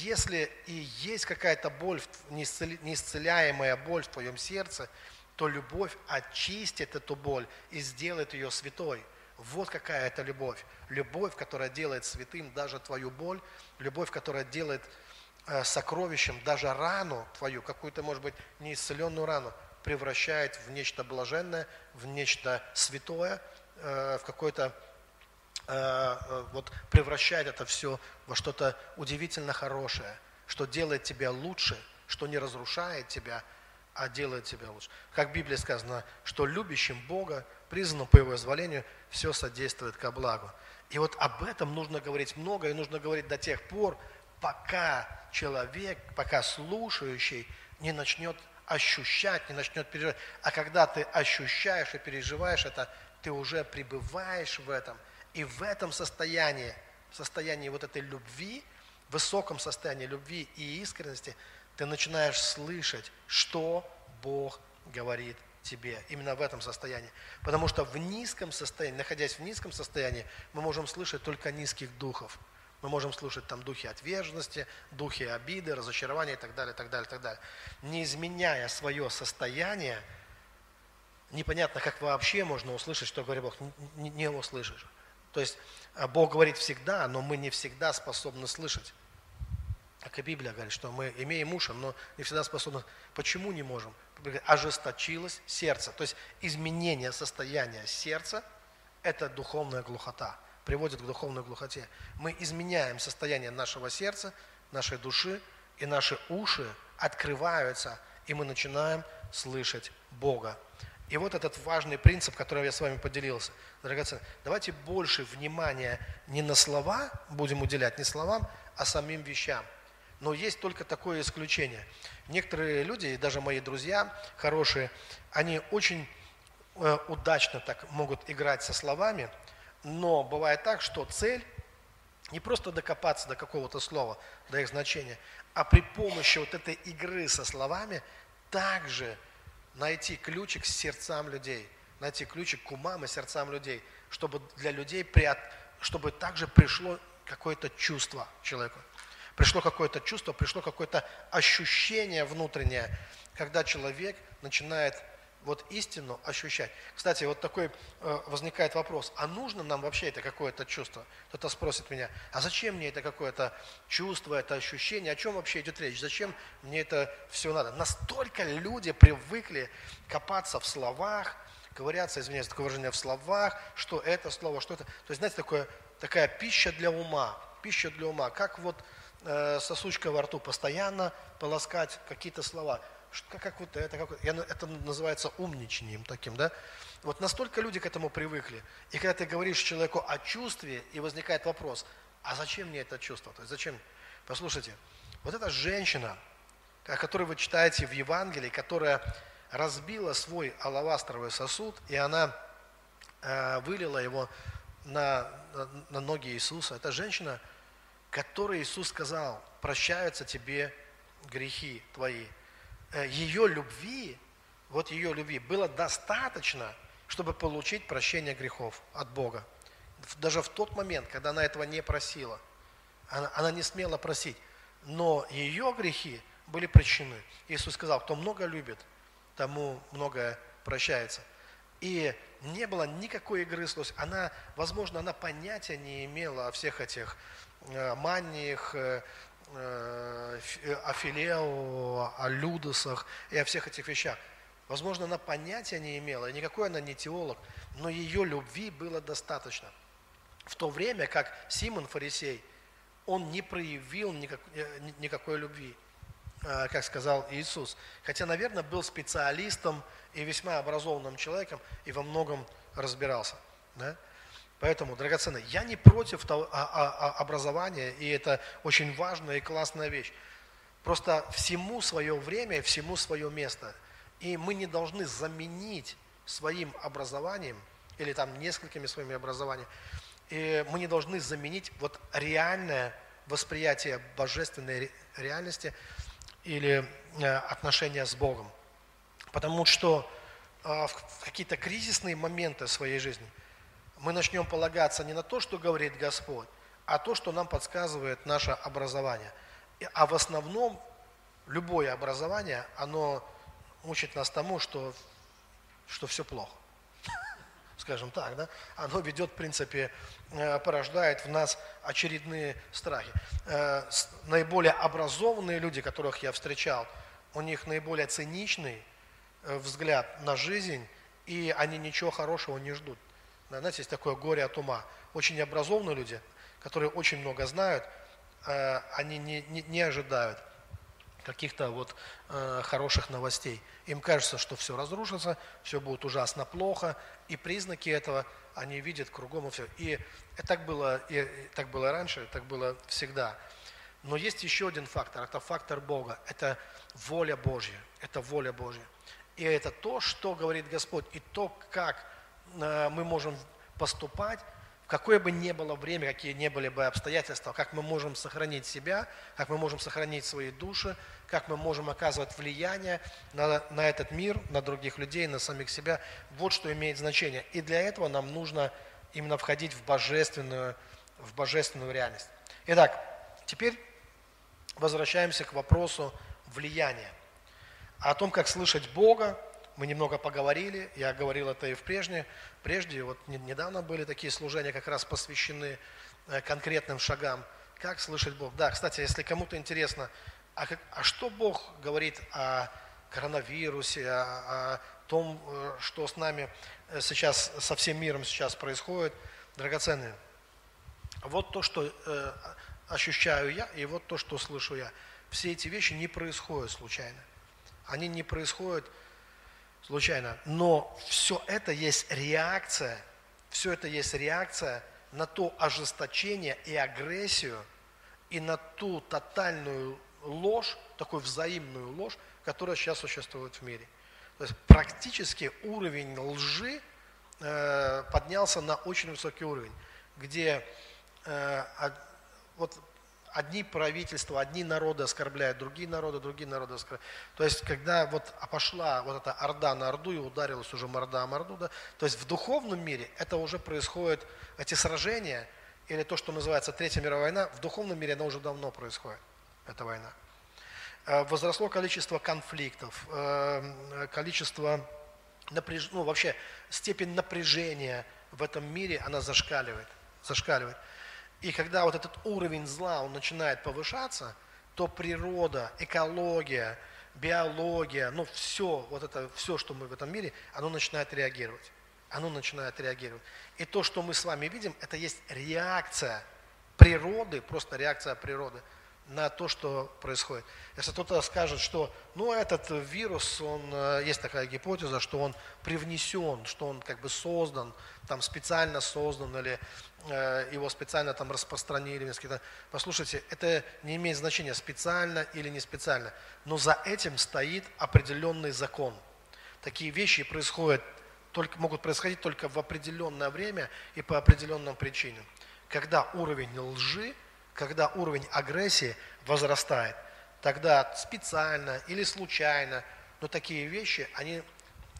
Если и есть какая-то боль, неисцеляемая боль в твоем сердце, то любовь очистит эту боль и сделает ее святой. Вот какая это любовь. Любовь, которая делает святым даже твою боль, любовь, которая делает э, сокровищем даже рану твою, какую-то, может быть, неисцеленную рану, превращает в нечто блаженное, в нечто святое, э, в какой-то Э, э, вот превращает это все во что-то удивительно хорошее, что делает тебя лучше, что не разрушает тебя, а делает тебя лучше. Как в Библии сказано, что любящим Бога, признанным по Его изволению, все содействует ко благу. И вот об этом нужно говорить много, и нужно говорить до тех пор, пока человек, пока слушающий не начнет ощущать, не начнет переживать. А когда ты ощущаешь и переживаешь это, ты уже пребываешь в этом – и в этом состоянии, в состоянии вот этой любви, в высоком состоянии любви и искренности, ты начинаешь слышать, что Бог говорит тебе. Именно в этом состоянии. Потому что в низком состоянии, находясь в низком состоянии, мы можем слышать только низких духов. Мы можем слушать там духи отверженности, духи обиды, разочарования и так далее, так далее, так далее. Не изменяя свое состояние, непонятно, как вообще можно услышать, что говорит Бог. Не, не услышишь. То есть а, Бог говорит всегда, но мы не всегда способны слышать. Как и Библия говорит, что мы имеем уши, но не всегда способны. Почему не можем? Ожесточилось сердце. То есть изменение состояния сердца – это духовная глухота, приводит к духовной глухоте. Мы изменяем состояние нашего сердца, нашей души, и наши уши открываются, и мы начинаем слышать Бога. И вот этот важный принцип, которым я с вами поделился. Драгоценные, давайте больше внимания не на слова будем уделять, не словам, а самим вещам. Но есть только такое исключение. Некоторые люди, и даже мои друзья хорошие, они очень э, удачно так могут играть со словами, но бывает так, что цель не просто докопаться до какого-то слова, до их значения, а при помощи вот этой игры со словами также найти ключик к сердцам людей, найти ключик к умам и сердцам людей, чтобы для людей приот, чтобы также пришло какое-то чувство человеку. Пришло какое-то чувство, пришло какое-то ощущение внутреннее, когда человек начинает вот истину ощущать. Кстати, вот такой э, возникает вопрос, а нужно нам вообще это какое-то чувство? Кто-то спросит меня, а зачем мне это какое-то чувство, это ощущение, о чем вообще идет речь, зачем мне это все надо? Настолько люди привыкли копаться в словах, ковыряться, извиняюсь, такое выражение, в словах, что это слово, что это. То есть, знаете, такое, такая пища для ума, пища для ума, как вот э, сосучка во рту, постоянно полоскать какие-то слова – как, как вот это, как, это называется умничанием таким, да? Вот настолько люди к этому привыкли. И когда ты говоришь человеку о чувстве, и возникает вопрос, а зачем мне это чувство? То есть зачем? Послушайте, вот эта женщина, о которой вы читаете в Евангелии, которая разбила свой алавастровый сосуд, и она э, вылила его на, на, на ноги Иисуса. Это женщина, которой Иисус сказал, прощаются тебе грехи твои. Э, ее любви, вот ее любви было достаточно, чтобы получить прощение грехов от Бога. Даже в тот момент, когда она этого не просила, она, она не смела просить, но ее грехи были прощены. Иисус сказал, кто много любит, тому многое прощается. И не было никакой игры с Она, возможно, она понятия не имела о всех этих маниях, э, Э, о Филео, о Людосах и о всех этих вещах. Возможно, она понятия не имела, и никакой она не теолог, но ее любви было достаточно. В то время как Симон Фарисей, он не проявил никак, э, никакой любви, э, как сказал Иисус. Хотя, наверное, был специалистом и весьма образованным человеком, и во многом разбирался. Да? Поэтому, драгоценные, я не против а, а, а, образования, и это очень важная и классная вещь. Просто всему свое время, всему свое место. И мы не должны заменить своим образованием, или там несколькими своими образованиями, и мы не должны заменить вот реальное восприятие божественной реальности или э, отношения с Богом. Потому что в какие-то кризисные моменты своей жизни – мы начнем полагаться не на то, что говорит Господь, а то, что нам подсказывает наше образование. А в основном любое образование, оно учит нас тому, что, что все плохо. Скажем так, да? Оно ведет, в принципе, э, порождает в нас очередные страхи. Э, наиболее образованные люди, которых я встречал, у них наиболее циничный э, взгляд на жизнь, и они ничего хорошего не ждут. Знаете, есть такое горе от ума. Очень образованные люди, которые очень много знают, э, они не, не, не ожидают каких-то вот э, хороших новостей. Им кажется, что все разрушится, все будет ужасно плохо, и признаки этого они видят кругом и все. И так было, и так было раньше, так было всегда. Но есть еще один фактор, это фактор Бога, это воля Божья, это воля Божья. И это то, что говорит Господь, и то, как мы можем поступать, в какое бы ни было время, какие ни были бы обстоятельства, как мы можем сохранить себя, как мы можем сохранить свои души, как мы можем оказывать влияние на, на этот мир, на других людей, на самих себя. Вот что имеет значение. И для этого нам нужно именно входить в божественную, в божественную реальность. Итак, теперь возвращаемся к вопросу влияния. О том, как слышать Бога, мы немного поговорили, я говорил это и в прежнее, прежде, вот недавно были такие служения, как раз посвящены э, конкретным шагам, как слышать Бог. Да, кстати, если кому-то интересно, а, как, а что Бог говорит о коронавирусе, о, о том, э, что с нами э, сейчас, со всем миром сейчас происходит, драгоценные. Вот то, что э, ощущаю я, и вот то, что слышу я. Все эти вещи не происходят случайно. Они не происходят случайно. Но все это есть реакция, все это есть реакция на то ожесточение и агрессию, и на ту тотальную ложь, такую взаимную ложь, которая сейчас существует в мире. То есть практически уровень лжи э, поднялся на очень высокий уровень, где э, вот одни правительства, одни народы оскорбляют другие народы, другие народы оскорбляют. То есть, когда вот пошла вот эта орда на орду и ударилась уже морда о морду, да, то есть в духовном мире это уже происходит, эти сражения, или то, что называется Третья мировая война, в духовном мире она уже давно происходит, эта война. Э, возросло количество конфликтов, э, количество напряж... ну, вообще степень напряжения в этом мире, она зашкаливает, зашкаливает. И когда вот этот уровень зла, он начинает повышаться, то природа, экология, биология, ну все, вот это все, что мы в этом мире, оно начинает реагировать. Оно начинает реагировать. И то, что мы с вами видим, это есть реакция природы, просто реакция природы – на то, что происходит. Если кто-то скажет, что ну, этот вирус, он, э, есть такая гипотеза, что он привнесен, что он как бы создан, там специально создан, или э, его специально там распространили. Послушайте, это не имеет значения, специально или не специально, но за этим стоит определенный закон. Такие вещи происходят, только, могут происходить только в определенное время и по определенным причинам. Когда уровень лжи – когда уровень агрессии возрастает, тогда специально или случайно, но такие вещи, они,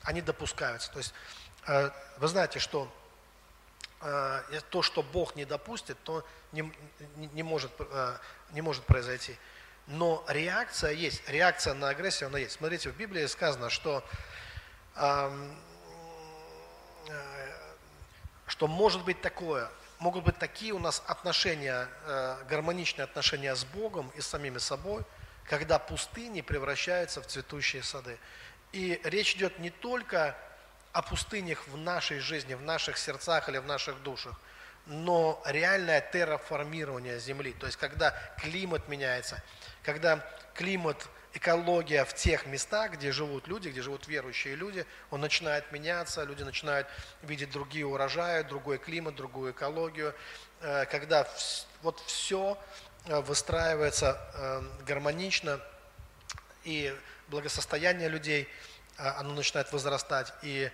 они допускаются. То есть э, вы знаете, что э, то, что Бог не допустит, то не, не, может, э, не может произойти. Но реакция есть, реакция на агрессию, она есть. Смотрите, в Библии сказано, что, что может быть такое, могут быть такие у нас отношения, э, гармоничные отношения с Богом и с самими собой, когда пустыни превращаются в цветущие сады. И речь идет не только о пустынях в нашей жизни, в наших сердцах или в наших душах, но реальное терраформирование Земли. То есть, когда климат меняется, когда климат экология в тех местах, где живут люди, где живут верующие люди, он начинает меняться, люди начинают видеть другие урожаи, другой климат, другую экологию, э, когда вот все э, выстраивается э, гармонично, и благосостояние людей, оно начинает возрастать, и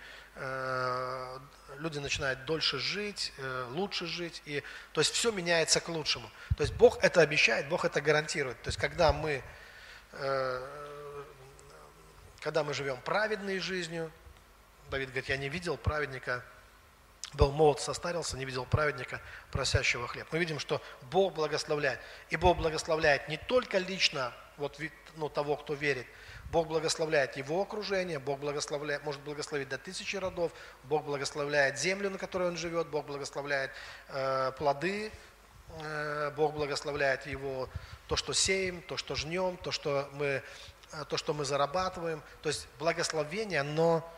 люди начинают дольше жить, лучше жить, и, то есть все меняется к лучшему. То есть Бог это обещает, Бог это гарантирует. То есть когда мы когда мы живем праведной жизнью, Давид говорит, я не видел праведника, был молод, состарился, не видел праведника, просящего хлеб. Мы видим, что Бог благословляет. И Бог благословляет не только лично вот, ну, того, кто верит, Бог благословляет его окружение, Бог благословляет, может благословить до тысячи родов, Бог благословляет землю, на которой он живет, Бог благословляет э, плоды, э, Бог благословляет его то, что сеем, то, что жнем, то, что мы, э, то, что мы зарабатываем. То есть благословение, оно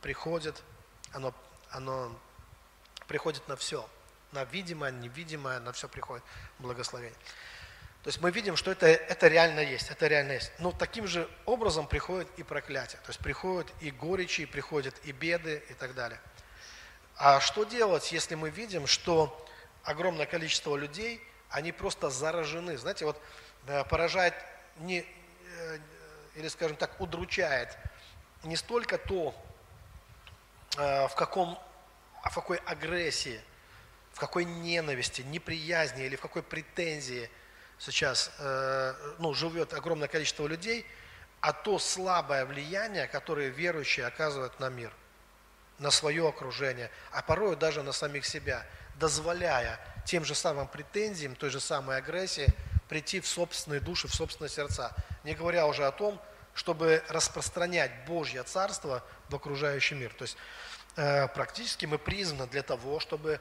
приходит, оно, оно приходит на все. На видимое, невидимое, на все приходит благословение. То есть мы видим, что это, это реально есть, это реально есть. Но таким же образом приходит и проклятие. То есть приходят и горечи, приходят и беды и так далее. А что делать, если мы видим, что огромное количество людей – они просто заражены. Знаете, вот э, поражает не, э, или, скажем так, удручает не столько то, э, в каком, а в какой агрессии, в какой ненависти, неприязни или в какой претензии сейчас ну, живет огромное количество людей, а то слабое влияние, которое верующие оказывают на мир, на свое окружение, а порой даже на самих себя, дозволяя тем же самым претензиям, той же самой агрессии прийти в собственные души, в собственные сердца. Не говоря уже о том, чтобы распространять Божье Царство в окружающий мир. То есть э, практически мы призваны для того, чтобы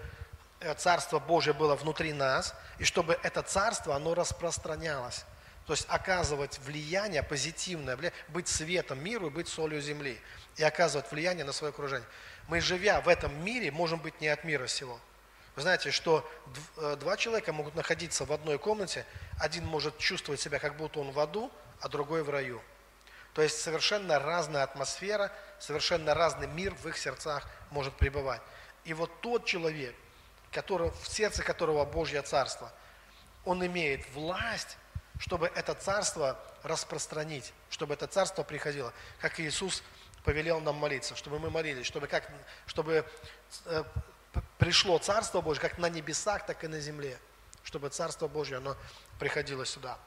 э, Царство Божье было внутри нас, и чтобы это Царство, оно распространялось. То есть оказывать влияние позитивное, быть светом миру и быть солью земли. И оказывать влияние на свое окружение. Мы, живя в этом мире, можем быть не от мира сего. Вы знаете, что э, два человека могут находиться в одной комнате, один может чувствовать себя, как будто он в аду, а другой в раю. То есть совершенно разная атмосфера, совершенно разный мир в их сердцах может пребывать. И вот тот человек, который, в сердце которого Божье Царство, он имеет власть, чтобы это Царство распространить, чтобы это Царство приходило, как Иисус повелел нам молиться, чтобы мы молились, чтобы, как, чтобы э, пришло Царство Божье, как на небесах, так и на земле, чтобы Царство Божье, оно приходило сюда.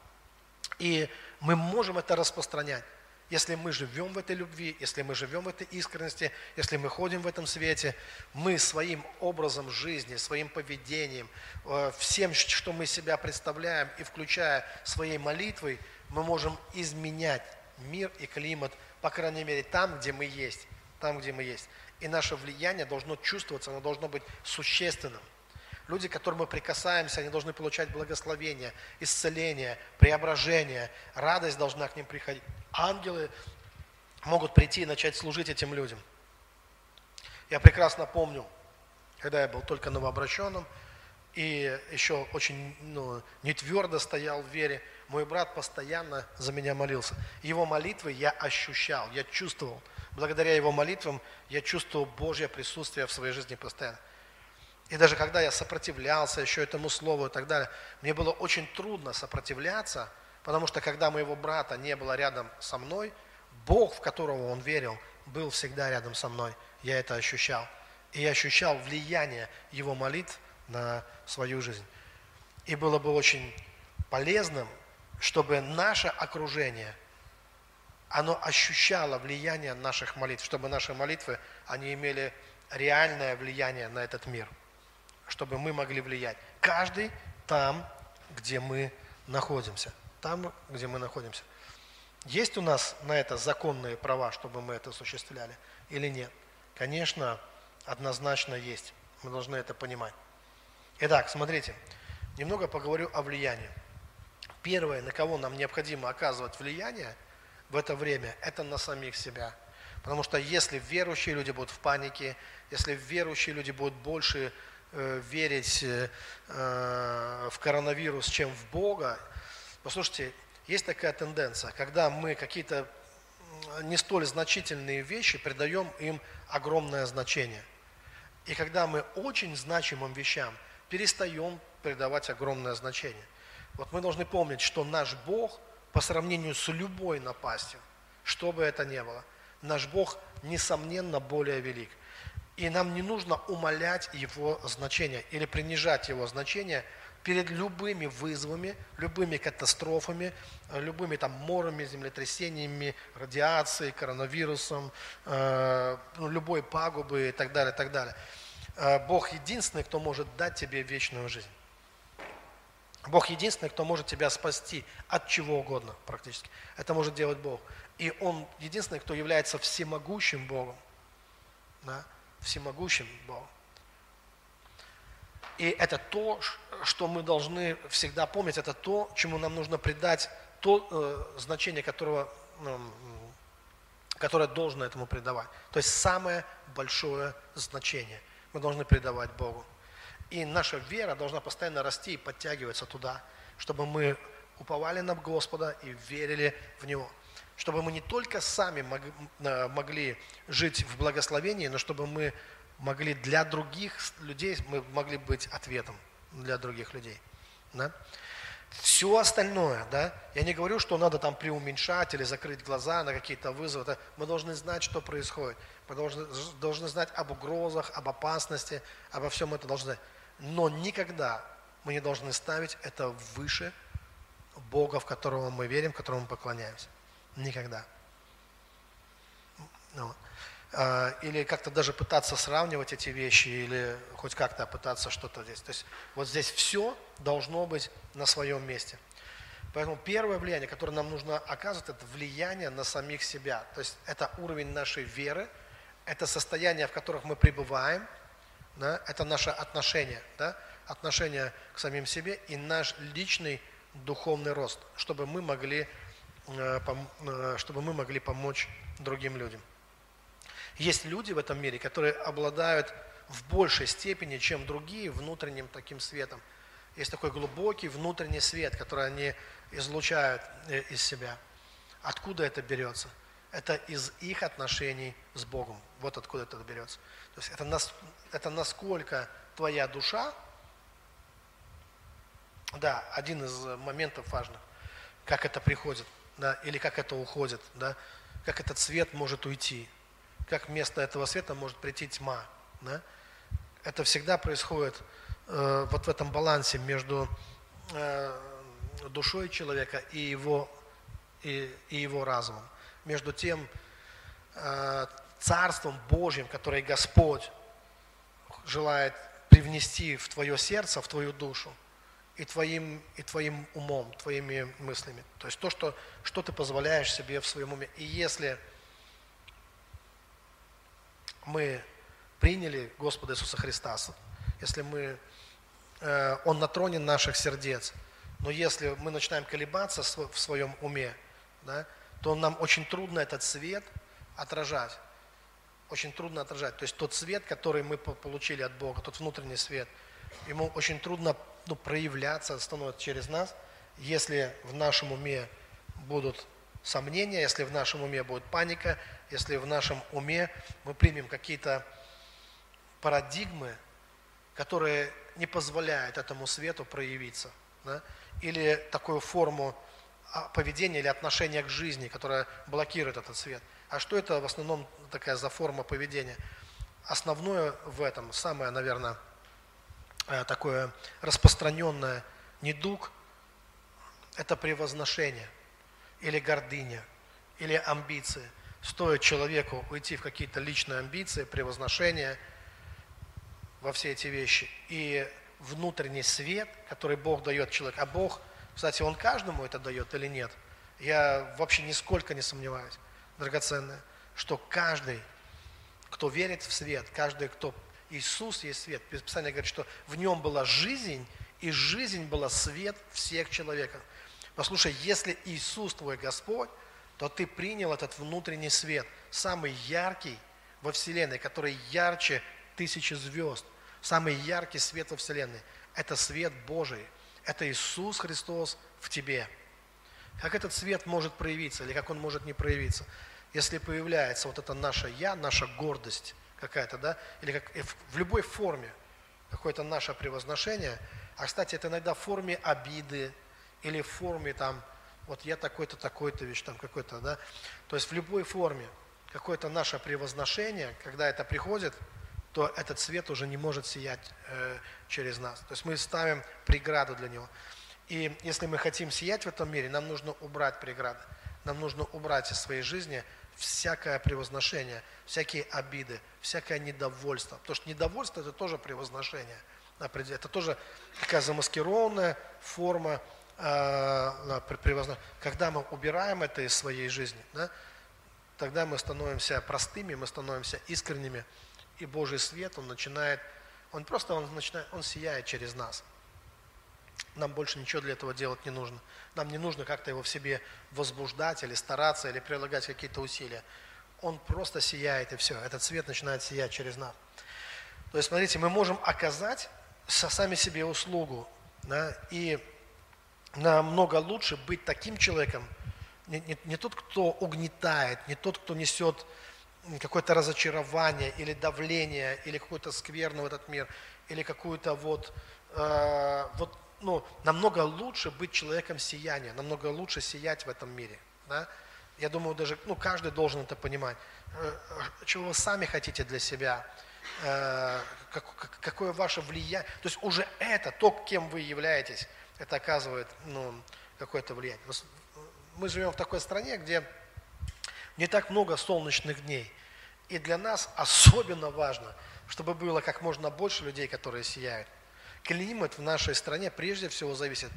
И мы можем это распространять. Если мы живем в этой любви, если мы живем в этой искренности, если мы ходим в этом свете, мы своим образом жизни, своим поведением, э, всем, что мы себя представляем, и включая своей молитвой, мы можем изменять мир и климат, по крайней мере, там, где мы есть. Там, где мы есть. И наше влияние должно чувствоваться, оно должно быть существенным. Люди, к которым мы прикасаемся, они должны получать благословение, исцеление, преображение, радость должна к ним приходить. Ангелы могут прийти и начать служить этим людям. Я прекрасно помню, когда я был только новообращенным, и еще очень ну, не твердо стоял в вере, мой брат постоянно за меня молился. Его молитвы я ощущал, я чувствовал. Благодаря его молитвам я чувствовал Божье присутствие в своей жизни постоянно. И даже когда я сопротивлялся еще этому слову и так далее, мне было очень трудно сопротивляться, потому что когда моего брата не было рядом со мной, Бог, в которого он верил, был всегда рядом со мной. Я это ощущал. И я ощущал влияние его молитв на свою жизнь. И было бы очень полезным, чтобы наше окружение, оно ощущало влияние наших молитв, чтобы наши молитвы, они имели реальное влияние на этот мир – чтобы мы могли влиять. Каждый там, где мы находимся. Там, где мы находимся. Есть у нас на это законные права, чтобы мы это осуществляли или нет? Конечно, однозначно есть. Мы должны это понимать. Итак, смотрите, немного поговорю о влиянии. Первое, на кого нам необходимо оказывать влияние в это время, это на самих себя. Потому что если верующие люди будут в панике, если верующие люди будут больше Э, верить э, в коронавирус, чем в Бога. Послушайте, есть такая тенденция, когда мы какие-то не столь значительные вещи придаем им огромное значение. И когда мы очень значимым вещам перестаем придавать огромное значение. Вот мы должны помнить, что наш Бог по сравнению с любой напастью, что бы это ни было, наш Бог несомненно более велик – и нам не нужно умалять его значение или принижать его значение перед любыми вызовами, любыми катастрофами, любыми там морами, землетрясениями, радиацией, коронавирусом, э, ну, любой пагубы и так далее, и так далее. Э, Бог единственный, кто может дать тебе вечную жизнь. Бог единственный, кто может тебя спасти от чего угодно практически. Это может делать Бог. И Он единственный, кто является всемогущим Богом. Да? всемогущим Богом. И это то, что мы должны всегда помнить, это то, чему нам нужно придать то э, значение, которого, э, которое должно этому придавать. То есть самое большое значение мы должны придавать Богу. И наша вера должна постоянно расти и подтягиваться туда, чтобы мы уповали на Господа и верили в Него чтобы мы не только сами э, могли жить в благословении, но чтобы мы могли для других людей, мы могли быть ответом для других людей. Да? Все остальное, да, я не говорю, что надо там преуменьшать или закрыть глаза на какие-то вызовы. Мы должны знать, что происходит. Мы должны, должны знать об угрозах, об опасности, обо всем это должны знать. Но никогда мы не должны ставить это выше Бога, в которого мы верим, которому мы поклоняемся. Никогда. Ну, а, или как-то даже пытаться сравнивать эти вещи, или хоть как-то пытаться что-то здесь. То есть вот здесь все должно быть на своем месте. Поэтому первое влияние, которое нам нужно оказывать, это влияние на самих себя. То есть это уровень нашей веры, это состояние, в которых мы пребываем, да, это наше отношение, да, отношение к самим себе и наш личный духовный рост, чтобы мы могли Э, э, чтобы мы могли помочь другим людям. Есть люди в этом мире, которые обладают в большей степени, чем другие, внутренним таким светом. Есть такой глубокий внутренний свет, который они излучают э, из себя. Откуда это берется? Это из их отношений с Богом. Вот откуда это берется. То есть это, это насколько твоя душа, да, один из моментов важных, как это приходит да, или как это уходит, да, как этот свет может уйти, как вместо этого света может прийти тьма. Да. Это всегда происходит э, вот в этом балансе между э, душой человека и его, и, и его разумом. Между тем э, Царством Божьим, которое Господь желает привнести в твое сердце, в твою душу, и твоим, и твоим умом, твоими мыслями. То есть то, что, что ты позволяешь себе в своем уме. И если мы приняли Господа Иисуса Христа, если мы, э, Он на троне наших сердец, но если мы начинаем колебаться в своем уме, да, то нам очень трудно этот свет отражать. Очень трудно отражать. То есть тот свет, который мы получили от Бога, тот внутренний свет, ему очень трудно ну, проявляться, становится через нас, если в нашем уме будут сомнения, если в нашем уме будет паника, если в нашем уме мы примем какие-то парадигмы, которые не позволяют этому свету проявиться. Да? Или такую форму поведения или отношения к жизни, которая блокирует этот свет. А что это в основном такая за форма поведения? Основное в этом, самое, наверное, э, такое распространенное недуг – это превозношение или гордыня, или амбиции. Стоит человеку уйти в какие-то личные амбиции, превозношения во все эти вещи, и внутренний свет, который Бог дает человеку, а Бог, кстати, Он каждому это дает или нет, я вообще нисколько не сомневаюсь, драгоценное, что каждый, кто верит в свет, каждый, кто Иисус есть свет. Писание говорит, что в нем была жизнь, и жизнь была свет всех человеков. Послушай, если Иисус твой Господь, то ты принял этот внутренний свет, самый яркий во Вселенной, который ярче тысячи звезд, самый яркий свет во Вселенной. Это свет Божий, это Иисус Христос в тебе. Как этот свет может проявиться или как он может не проявиться? Если появляется вот это наше «я», наша гордость какая-то, да, или как, в любой форме какое-то наше превозношение, а, кстати, это иногда в форме обиды, или в форме там, вот я такой-то, такой-то вещь, там какой-то, да. То есть в любой форме какое-то наше превозношение, когда это приходит, то этот свет уже не может сиять э, через нас. То есть мы ставим преграду для него. И если мы хотим сиять в этом мире, нам нужно убрать преграды. Нам нужно убрать из своей жизни всякое превозношение, всякие обиды, всякое недовольство. Потому что недовольство – это тоже превозношение. Это тоже такая замаскированная форма а, когда мы убираем это из своей жизни, да, тогда мы становимся простыми, мы становимся искренними, и Божий свет, Он начинает, Он просто, Он, начинает, он сияет через нас. Нам больше ничего для этого делать не нужно. Нам не нужно как-то его в себе возбуждать или стараться, или прилагать какие-то усилия. Он просто сияет, и все. Этот свет начинает сиять через нас. То есть, смотрите, мы можем оказать сами себе услугу, да, и намного лучше быть таким человеком, не, не, не тот, кто угнетает, не тот, кто несет какое-то разочарование или давление, или какую-то скверну в этот мир, или какую-то вот, э, вот ну, намного лучше быть человеком сияния, намного лучше сиять в этом мире. Да? Я думаю, даже ну, каждый должен это понимать. Э, э, чего вы сами хотите для себя, э, какое ваше влияние. То есть уже это, то, кем вы являетесь, это оказывает ну, какое-то влияние. Мы живем в такой стране, где не так много солнечных дней. И для нас особенно важно, чтобы было как можно больше людей, которые сияют. Климат в нашей стране прежде всего зависит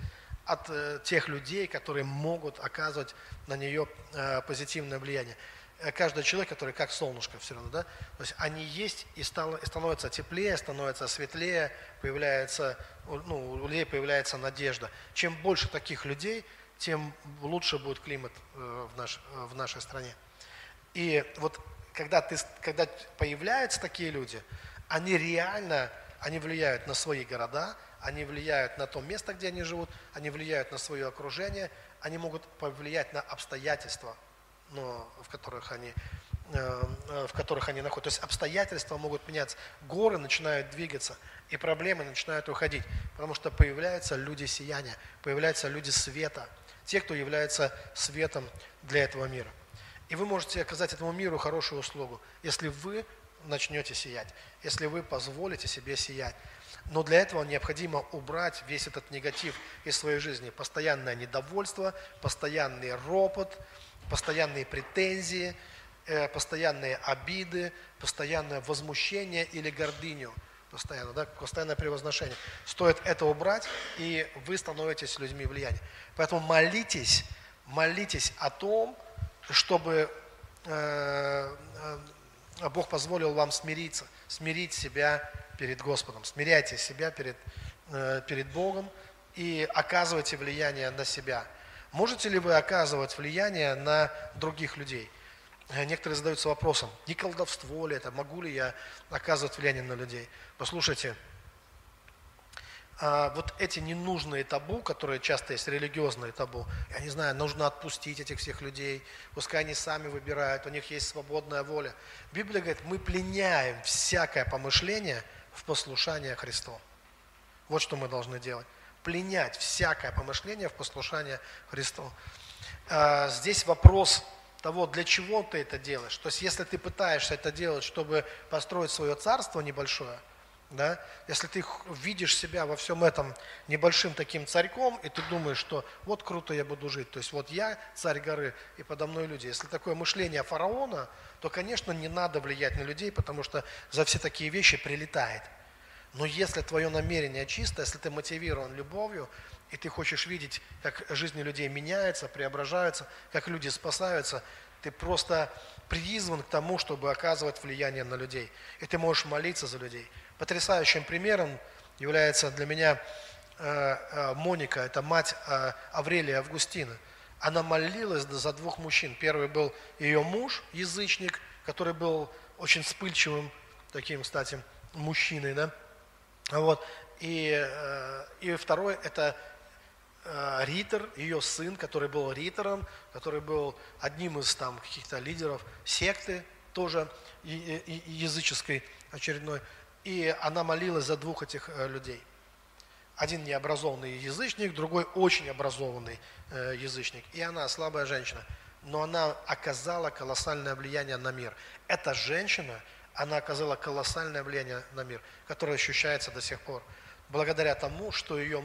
от э, тех людей, которые могут оказывать на нее э, позитивное влияние. Э, каждый человек, который как солнышко все равно, да, то есть они есть и, стало, и становится теплее, становится светлее, появляется, ну, у людей появляется надежда. Чем больше таких людей, тем лучше будет климат э, в, наш, э, в нашей стране. И вот когда, ты, когда появляются такие люди, они реально, они влияют на свои города, они влияют на то место, где они живут, они влияют на свое окружение, они могут повлиять на обстоятельства, но, в, которых они, э, э, в которых они находятся. То есть обстоятельства могут меняться, горы начинают двигаться, и проблемы начинают уходить, потому что появляются люди сияния, появляются люди света, те, кто является светом для этого мира. И вы можете оказать этому миру хорошую услугу, если вы начнете сиять, если вы позволите себе сиять. Но для этого необходимо убрать весь этот негатив из своей жизни. Постоянное недовольство, постоянный ропот, постоянные претензии, э, постоянные обиды, постоянное возмущение или гордыню. Постоянно, да, постоянное превозношение. Стоит это убрать, и вы становитесь людьми влияния. Поэтому молитесь, молитесь о том, чтобы э, э, Бог позволил вам смириться, смирить себя перед Господом. Смиряйте себя перед, э, перед Богом и оказывайте влияние на себя. Можете ли вы оказывать влияние на других людей? Некоторые задаются вопросом, не колдовство ли это, могу ли я оказывать влияние на людей? Послушайте, вот эти ненужные табу, которые часто есть, религиозные табу, я не знаю, нужно отпустить этих всех людей, пускай они сами выбирают, у них есть свободная воля. Библия говорит, мы пленяем всякое помышление в послушание Христу. Вот что мы должны делать. Пленять всякое помышление в послушание Христу. А, здесь вопрос того, для чего ты это делаешь. То есть, если ты пытаешься это делать, чтобы построить свое царство небольшое, да, если ты видишь себя во всем этом небольшим таким царьком, и ты думаешь, что вот круто я буду жить, то есть вот я царь горы, и подо мной люди. Если такое мышление фараона, то, конечно, не надо влиять на людей, потому что за все такие вещи прилетает. Но если твое намерение чисто, если ты мотивирован любовью, и ты хочешь видеть, как жизни людей меняются, преображаются, как люди спасаются, ты просто призван к тому, чтобы оказывать влияние на людей. И ты можешь молиться за людей. Потрясающим примером является для меня э, э, Моника, это мать э, Аврелия Августина. Она молилась за двух мужчин. Первый был ее муж, язычник, который был очень вспыльчивым, таким, кстати, мужчиной, да? Вот. И, и второй – это Ритер, ее сын, который был ритором, который был одним из там каких-то лидеров секты, тоже языческой очередной. И она молилась за двух этих э, людей. Один необразованный язычник, другой очень образованный э, язычник. И она слабая женщина. Но она оказала колоссальное влияние на мир. Эта женщина, она оказала колоссальное влияние на мир, которое ощущается до сих пор. Благодаря тому, что ее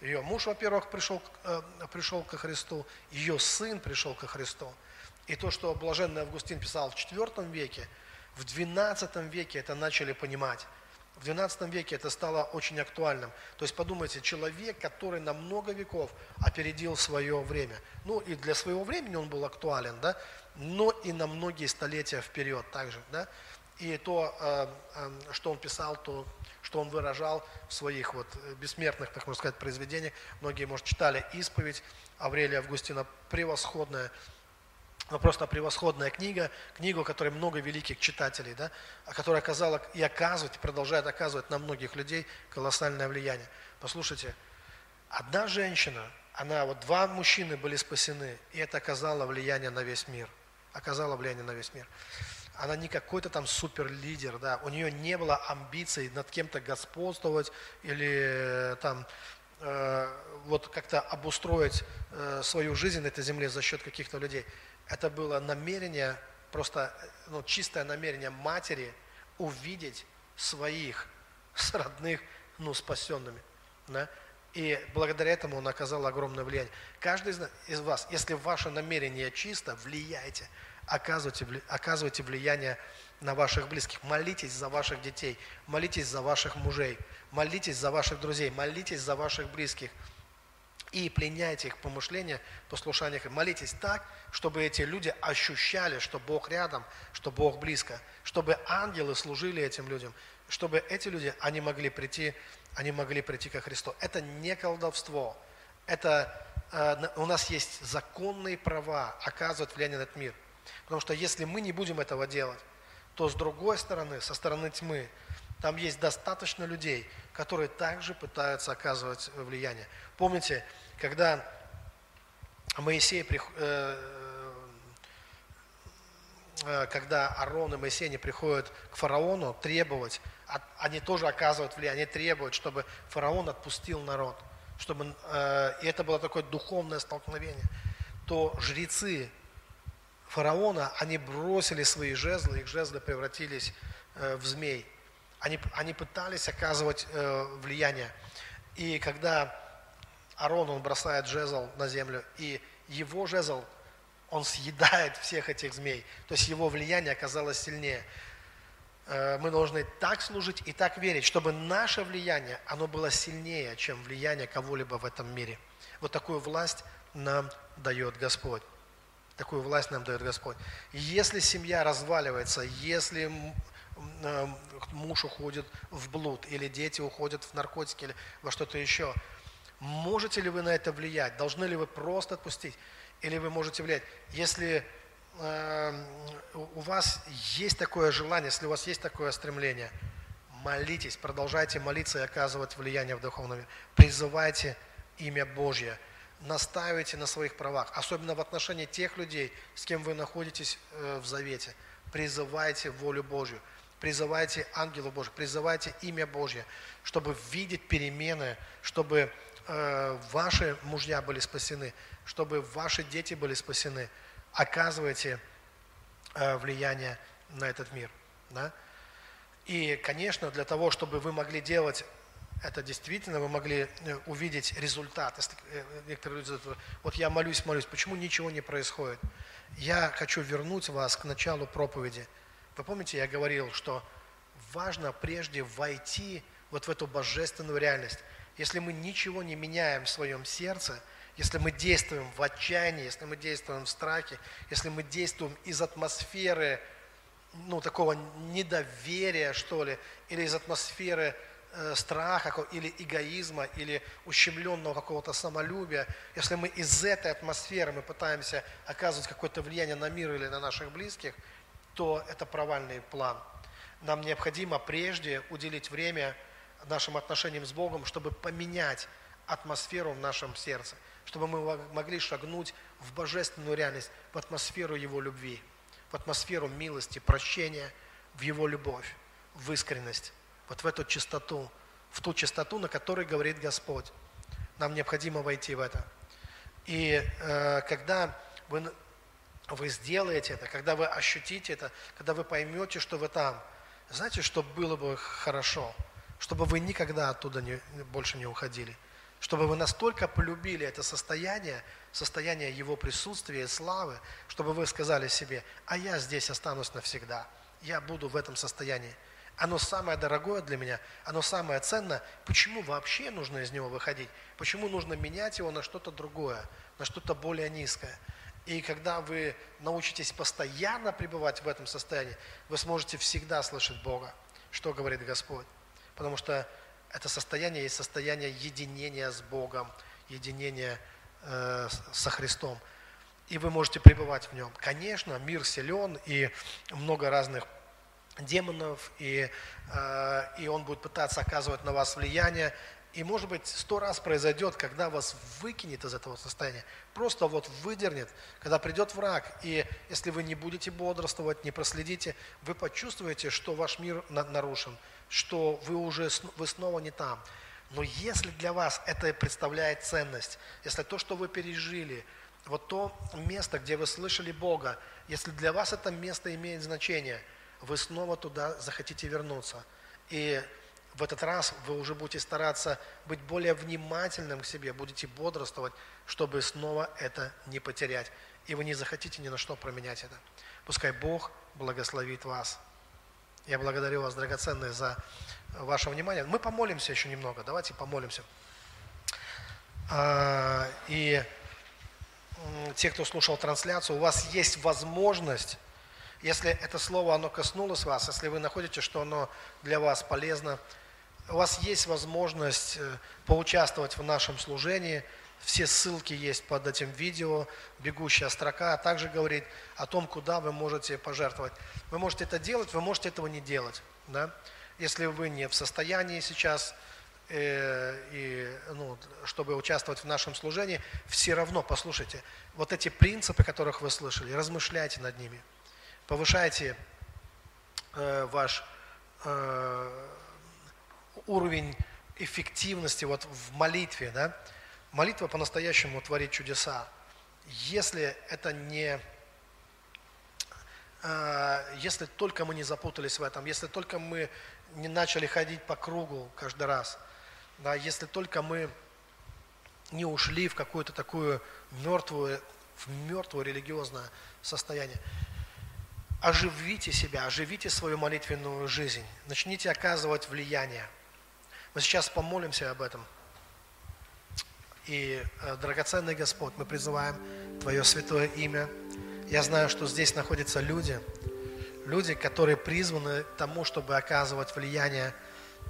ее муж, во-первых, пришел, э, пришел ко Христу, ее сын пришел ко Христу. И то, что блаженный Августин писал в IV веке, в XII веке это начали понимать. В XII веке это стало очень актуальным. То есть подумайте, человек, который на много веков опередил свое время. Ну и для своего времени он был актуален, да, но и на многие столетия вперед также. Да? И то, э, э, что он писал, то что он выражал в своих вот бессмертных, так можно сказать, произведениях. Многие, может, читали «Исповедь» Аврелия Августина, превосходная, ну, просто превосходная книга, книга, у которой много великих читателей, да, а которая оказала и оказывает, и продолжает оказывать на многих людей колоссальное влияние. Послушайте, одна женщина, она, вот два мужчины были спасены, и это оказало влияние на весь мир. Оказало влияние на весь мир она не какой-то там супер лидер, да, у нее не было амбиций над кем-то господствовать или э, там э, вот как-то обустроить э, свою жизнь на этой земле за счет каких-то людей. Это было намерение, просто ну, чистое намерение матери увидеть своих родных, ну, спасенными, да, и благодаря этому он оказал огромное влияние. Каждый из вас, если ваше намерение чисто, влияйте оказывайте, оказывайте влияние на ваших близких. Молитесь за ваших детей, молитесь за ваших мужей, молитесь за ваших друзей, молитесь за ваших близких. И пленяйте их помышления, послушания. Молитесь так, чтобы эти люди ощущали, что Бог рядом, что Бог близко, чтобы ангелы служили этим людям, чтобы эти люди, они могли прийти, они могли прийти ко Христу. Это не колдовство, это э, у нас есть законные права оказывать влияние на этот мир. Потому что если мы не будем этого делать, то с другой стороны, со стороны тьмы, там есть достаточно людей, которые также пытаются оказывать влияние. Помните, когда Моисей, э, э, когда Арон и Моисей не приходят к фараону требовать, они тоже оказывают влияние, они требуют, чтобы фараон отпустил народ, чтобы, э, и это было такое духовное столкновение, то жрецы фараона, они бросили свои жезлы, их жезлы превратились э, в змей. Они, они пытались оказывать э, влияние. И когда Арон, он бросает жезл на землю, и его жезл, он съедает всех этих змей. То есть его влияние оказалось сильнее. Э, мы должны так служить и так верить, чтобы наше влияние, оно было сильнее, чем влияние кого-либо в этом мире. Вот такую власть нам дает Господь. Такую власть нам дает Господь. Если семья разваливается, если э, муж уходит в блуд, или дети уходят в наркотики, или во что-то еще, можете ли вы на это влиять? Должны ли вы просто отпустить? Или вы можете влиять? Если э, у вас есть такое желание, если у вас есть такое стремление, молитесь, продолжайте молиться и оказывать влияние в духовном мире. Призывайте имя Божье, настаивайте на своих правах, особенно в отношении тех людей, с кем вы находитесь э, в завете. Призывайте волю Божью, призывайте ангелов Божьих, призывайте имя Божье, чтобы видеть перемены, чтобы ваши мужья были спасены, чтобы ваши дети были спасены. Оказывайте э, влияние на этот мир. Да? И, конечно, для того, чтобы вы могли делать это действительно, вы могли э, увидеть результат. Э, некоторые люди говорят, вот я молюсь, молюсь, почему ничего не происходит? Я хочу вернуть вас к началу проповеди. Вы помните, я говорил, что важно прежде войти вот в эту божественную реальность. Если мы ничего не меняем в своем сердце, если мы действуем в отчаянии, если мы действуем в страхе, если мы действуем из атмосферы, ну, такого недоверия, что ли, или из атмосферы Э, страха или эгоизма, или ущемленного какого-то самолюбия, если мы из этой атмосферы мы пытаемся оказывать какое-то влияние на мир или на наших близких, то это провальный план. Нам необходимо прежде уделить время нашим отношениям с Богом, чтобы поменять атмосферу в нашем сердце, чтобы мы могли шагнуть в божественную реальность, в атмосферу Его любви, в атмосферу милости, прощения, в Его любовь, в искренность вот в эту чистоту, в ту чистоту, на которой говорит Господь. Нам необходимо войти в это. И э, когда вы, вы сделаете это, когда вы ощутите это, когда вы поймете, что вы там, знаете, что было бы хорошо? Чтобы вы никогда оттуда не, больше не уходили. Чтобы вы настолько полюбили это состояние, состояние Его присутствия и славы, чтобы вы сказали себе, а я здесь останусь навсегда. Я буду в этом состоянии. Оно самое дорогое для меня, оно самое ценное. Почему вообще нужно из него выходить? Почему нужно менять его на что-то другое, на что-то более низкое? И когда вы научитесь постоянно пребывать в этом состоянии, вы сможете всегда слышать Бога, что говорит Господь. Потому что это состояние есть состояние единения с Богом, единения э, со Христом. И вы можете пребывать в нем. Конечно, мир силен и много разных демонов, и, э, и он будет пытаться оказывать на вас влияние. И, может быть, сто раз произойдет, когда вас выкинет из этого состояния, просто вот выдернет, когда придет враг, и если вы не будете бодрствовать, не проследите, вы почувствуете, что ваш мир нарушен, что вы уже вы снова не там. Но если для вас это представляет ценность, если то, что вы пережили, вот то место, где вы слышали Бога, если для вас это место имеет значение – вы снова туда захотите вернуться. И в этот раз вы уже будете стараться быть более внимательным к себе, будете бодрствовать, чтобы снова это не потерять. И вы не захотите ни на что променять это. Пускай Бог благословит вас. Я благодарю вас, драгоценные, за ваше внимание. Мы помолимся еще немного. Давайте помолимся. А, и те, кто слушал трансляцию, у вас есть возможность если это слово, оно коснулось вас, если вы находите, что оно для вас полезно, у вас есть возможность э, поучаствовать в нашем служении. Все ссылки есть под этим видео, бегущая строка, а также говорит о том, куда вы можете пожертвовать. Вы можете это делать, вы можете этого не делать. Да? Если вы не в состоянии сейчас, э, и, ну, чтобы участвовать в нашем служении, все равно послушайте, вот эти принципы, которых вы слышали, размышляйте над ними – повышайте э, ваш э, уровень эффективности вот в молитве, да? Молитва по-настоящему творит чудеса. Если это не, э, если только мы не запутались в этом, если только мы не начали ходить по кругу каждый раз, да, если только мы не ушли в какую-то такую мертвую в мертвое религиозное состояние. Оживите себя, оживите свою молитвенную жизнь. Начните оказывать влияние. Мы сейчас помолимся об этом. И, э, драгоценный Господь, мы призываем Твое святое имя. Я знаю, что здесь находятся люди, люди, которые призваны тому, чтобы оказывать влияние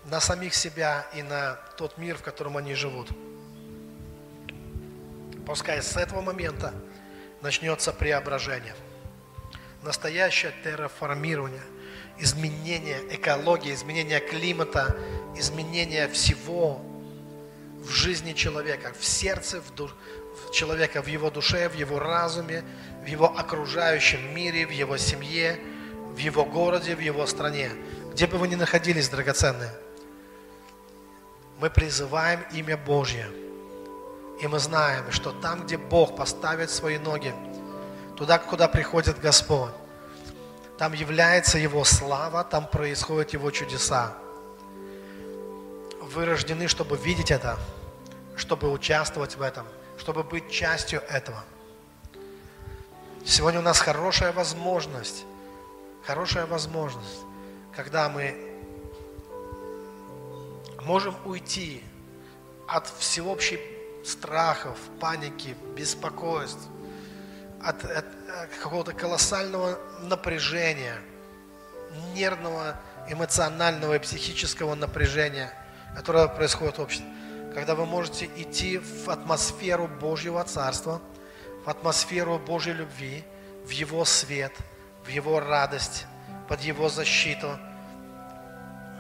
на самих себя и на тот мир, в котором они живут. Пускай с этого момента начнется преображение. Настоящее терраформирование, изменение экологии, изменение климата, изменение всего в жизни человека, в сердце в ду... человека, в его душе, в его разуме, в его окружающем мире, в его семье, в его городе, в его стране. Где бы вы ни находились, драгоценные, мы призываем имя Божье – и мы знаем, что там, где Бог поставит свои ноги, туда, куда приходит Господь, там является Его слава, там происходят Его чудеса. Вы рождены, чтобы видеть это, чтобы участвовать в этом, чтобы быть частью этого. Сегодня у нас хорошая возможность, хорошая возможность, когда мы можем уйти от всеобщей страхов, паники, беспокойств, от, от, от какого-то колоссального напряжения, нервного, эмоционального и психического напряжения, которое происходит в обществе. Когда вы можете идти в атмосферу Божьего Царства, в атмосферу Божьей любви, в Его свет, в Его радость, под Его защиту,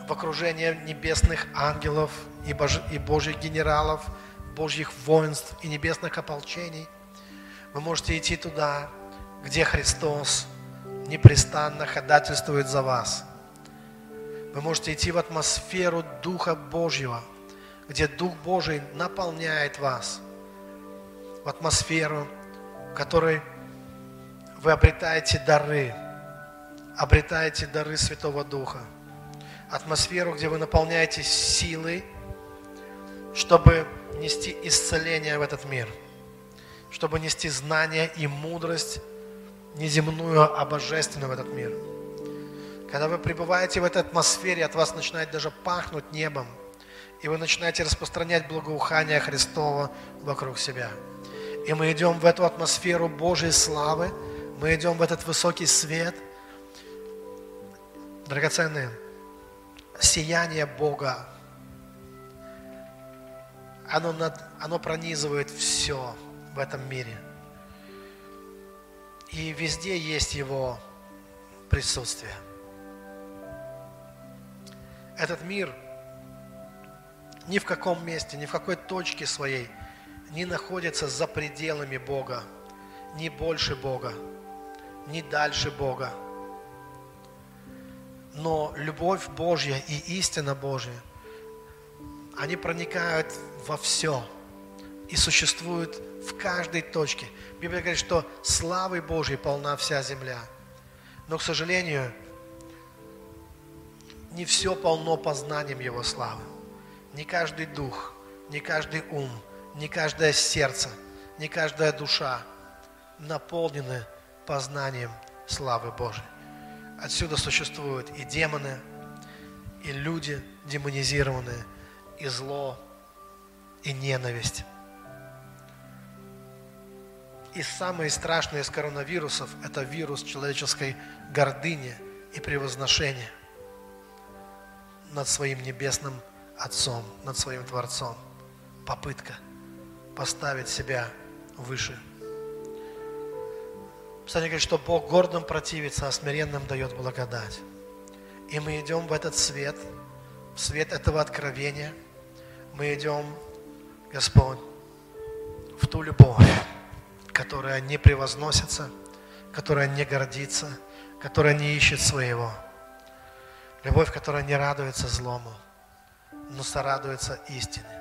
в окружение небесных ангелов и, Божь... и Божьих генералов – Божьих воинств и небесных ополчений. Вы можете идти туда, где Христос непрестанно ходатайствует за вас. Вы можете идти в атмосферу Духа Божьего, где Дух Божий наполняет вас. В атмосферу, в которой вы обретаете дары, обретаете дары Святого Духа. Атмосферу, где вы наполняетесь силой, чтобы нести исцеление в этот мир, чтобы нести знание и мудрость неземную, а божественную в этот мир. Когда вы пребываете в этой атмосфере, от вас начинает даже пахнуть небом, и вы начинаете распространять благоухание Христова вокруг себя. И мы идем в эту атмосферу Божьей славы, мы идем в этот высокий свет. Драгоценные, сияние Бога оно, над, оно пронизывает все в этом мире. И везде есть Его присутствие. Этот мир ни в каком месте, ни в какой точке своей не находится за пределами Бога, ни больше Бога, ни дальше Бога. Но любовь Божья и истина Божья, они проникают во все и существует в каждой точке. Библия говорит, что славой Божьей полна вся земля. Но, к сожалению, не все полно познанием Его славы. Не каждый дух, не каждый ум, не каждое сердце, не каждая душа наполнены познанием славы Божией. Отсюда существуют и демоны, и люди демонизированные, и зло, и ненависть. И самое страшное из коронавирусов – это вирус человеческой гордыни и превозношения над своим небесным Отцом, над своим Творцом. Попытка поставить себя выше. Писание говорит, что Бог гордым противится, а смиренным дает благодать. И мы идем в этот свет, в свет этого откровения. Мы идем Господь, в ту любовь, которая не превозносится, которая не гордится, которая не ищет своего. Любовь, которая не радуется злому, но сорадуется истине.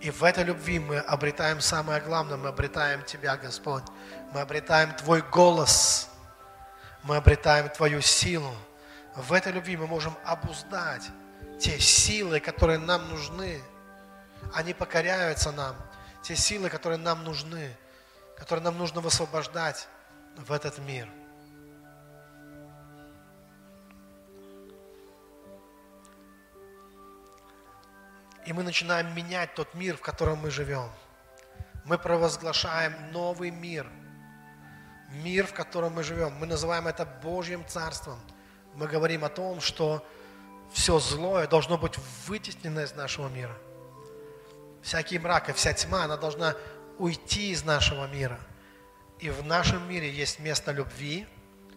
И в этой любви мы обретаем самое главное, мы обретаем Тебя, Господь. Мы обретаем Твой голос, мы обретаем Твою силу. В этой любви мы можем обуздать те силы, которые нам нужны, они покоряются нам. те силы, которые нам нужны, которые нам нужно высвобождать в этот мир. И мы начинаем менять тот мир, в котором мы живем. Мы провозглашаем новый мир. Мир, в котором мы живем. Мы называем это Божьим Царством. Мы говорим о том, что все злое должно быть вытеснено из нашего мира. Всякий мрак и вся тьма, она должна уйти из нашего мира. И в нашем мире есть место любви,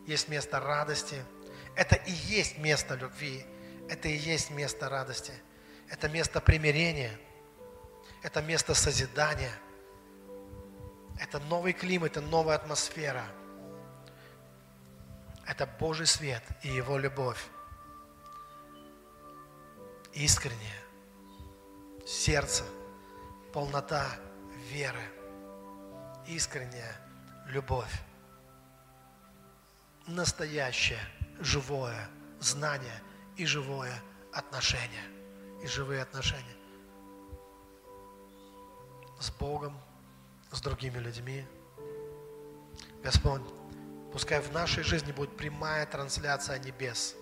есть место радости. Это и есть место любви, это и есть место радости. Это место примирения, это место созидания. Это новый климат, это новая атмосфера. Это Божий свет и Его любовь. Искреннее сердце, полнота веры, искренняя любовь, настоящее, живое знание и живое отношение, и живые отношения с Богом, с другими людьми. Господь, пускай в нашей жизни будет прямая трансляция небес.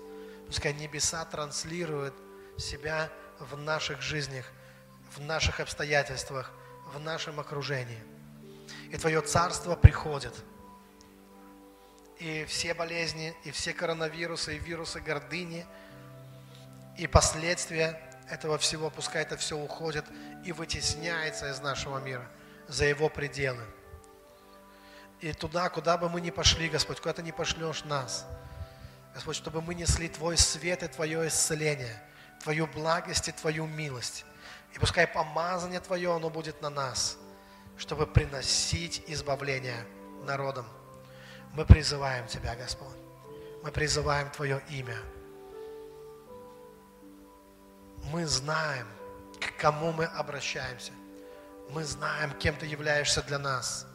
Пускай небеса транслируют себя в наших жизнях, в наших обстоятельствах, в нашем окружении. И Твое Царство приходит. И все болезни, и все коронавирусы, и вирусы гордыни, и последствия этого всего, пускай это все уходит и вытесняется из нашего мира за его пределы. И туда, куда бы мы ни пошли, Господь, куда ты не пошлешь нас, Господь, чтобы мы несли Твой свет и Твое исцеление – Твою благость и Твою милость. И пускай помазание Твое, оно будет на нас, чтобы приносить избавление народам. Мы призываем Тебя, Господь. Мы призываем Твое имя. Мы знаем, к кому мы обращаемся. Мы знаем, кем Ты являешься для нас.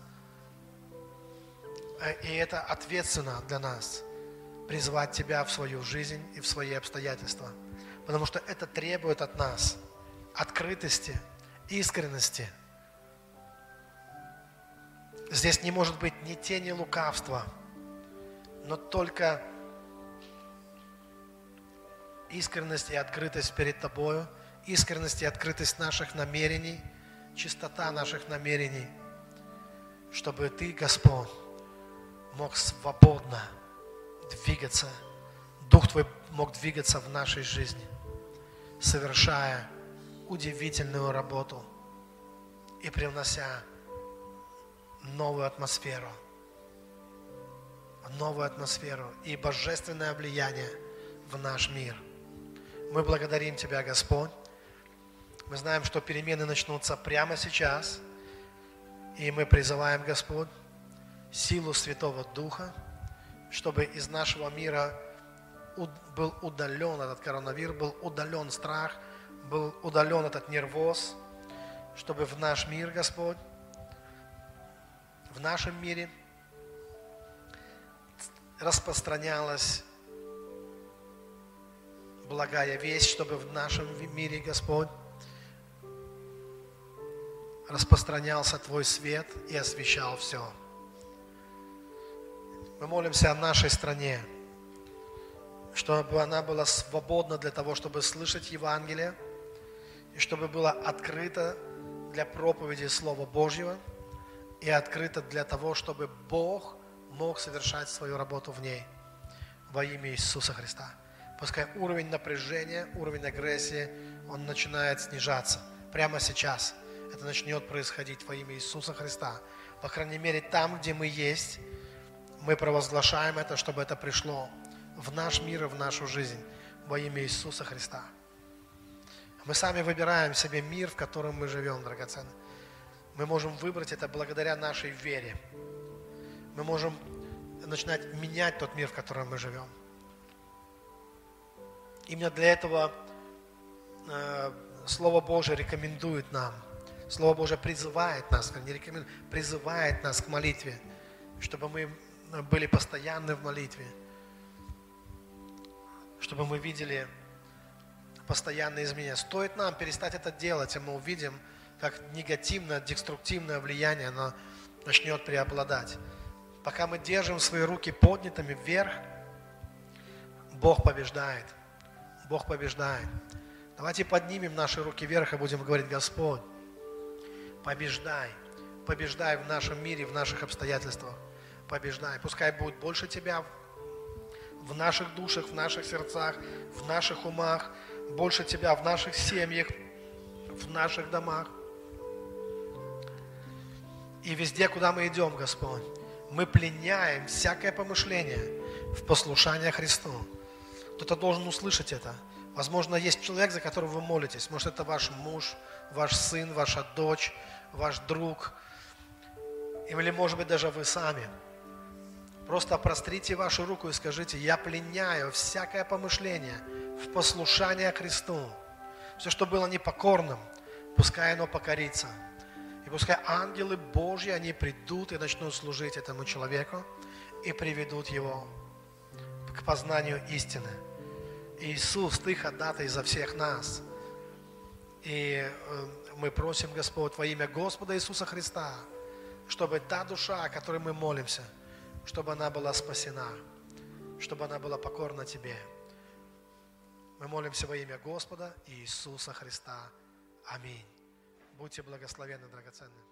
И это ответственно для нас призвать Тебя в свою жизнь и в свои обстоятельства – Потому что это требует от нас открытости, искренности. Здесь не может быть ни тени лукавства, но только искренность и открытость перед Тобою, искренность и открытость наших намерений, чистота наших намерений, чтобы Ты, Господь, мог свободно двигаться, Дух Твой мог двигаться в нашей жизни совершая удивительную работу и привнося новую атмосферу, новую атмосферу и божественное влияние в наш мир. Мы благодарим Тебя, Господь. Мы знаем, что перемены начнутся прямо сейчас. И мы призываем, Господь, силу Святого Духа, чтобы из нашего мира был удален этот коронавирус, был удален страх, был удален этот нервоз, чтобы в наш мир, Господь, в нашем мире распространялась благая весть, чтобы в нашем мире, Господь, распространялся Твой свет и освещал все. Мы молимся о нашей стране, чтобы она была свободна для того, чтобы слышать Евангелие, и чтобы была открыта для проповеди Слова Божьего, и открыта для того, чтобы Бог мог совершать свою работу в ней во имя Иисуса Христа. Пускай уровень напряжения, уровень агрессии, он начинает снижаться прямо сейчас. Это начнет происходить во имя Иисуса Христа. По крайней мере, там, где мы есть, мы провозглашаем это, чтобы это пришло в наш мир и в нашу жизнь во имя Иисуса Христа. Мы сами выбираем себе мир, в котором мы живем, драгоценный. Мы можем выбрать это благодаря нашей вере. Мы можем начинать менять тот мир, в котором мы живем. Именно для этого э, Слово Божие рекомендует нам, Слово Божие призывает нас, не рекомендует, призывает нас к молитве, чтобы мы были постоянны в молитве – чтобы мы видели постоянные изменения. Стоит нам перестать это делать, и мы увидим, как негативное, деструктивное влияние, оно начнет преобладать. Пока мы держим свои руки поднятыми вверх, Бог побеждает. Бог побеждает. Давайте поднимем наши руки вверх и будем говорить, Господь, побеждай, побеждай в нашем мире, в наших обстоятельствах, побеждай. Пускай будет больше Тебя в наших душах, в наших сердцах, в наших умах, больше Тебя в наших семьях, в наших домах. И везде, куда мы идем, Господь, мы пленяем всякое помышление в послушание Христу. Кто-то должен услышать это. Возможно, есть человек, за которого вы молитесь. Может, это ваш муж, ваш сын, ваша дочь, ваш друг. Или, может быть, даже вы сами. Просто прострите вашу руку и скажите, я пленяю всякое помышление в послушание Христу. Все, что было непокорным, пускай оно покорится. И пускай ангелы Божьи, они придут и начнут служить этому человеку и приведут его к познанию истины. Иисус, Ты ходатай за всех нас. И э, мы просим, Господь, во имя Господа Иисуса Христа, чтобы та душа, о которой мы молимся, чтобы она была спасена, чтобы она была покорна Тебе. Мы молимся во имя Господа Иисуса Христа. Аминь. Будьте благословенны, драгоценные.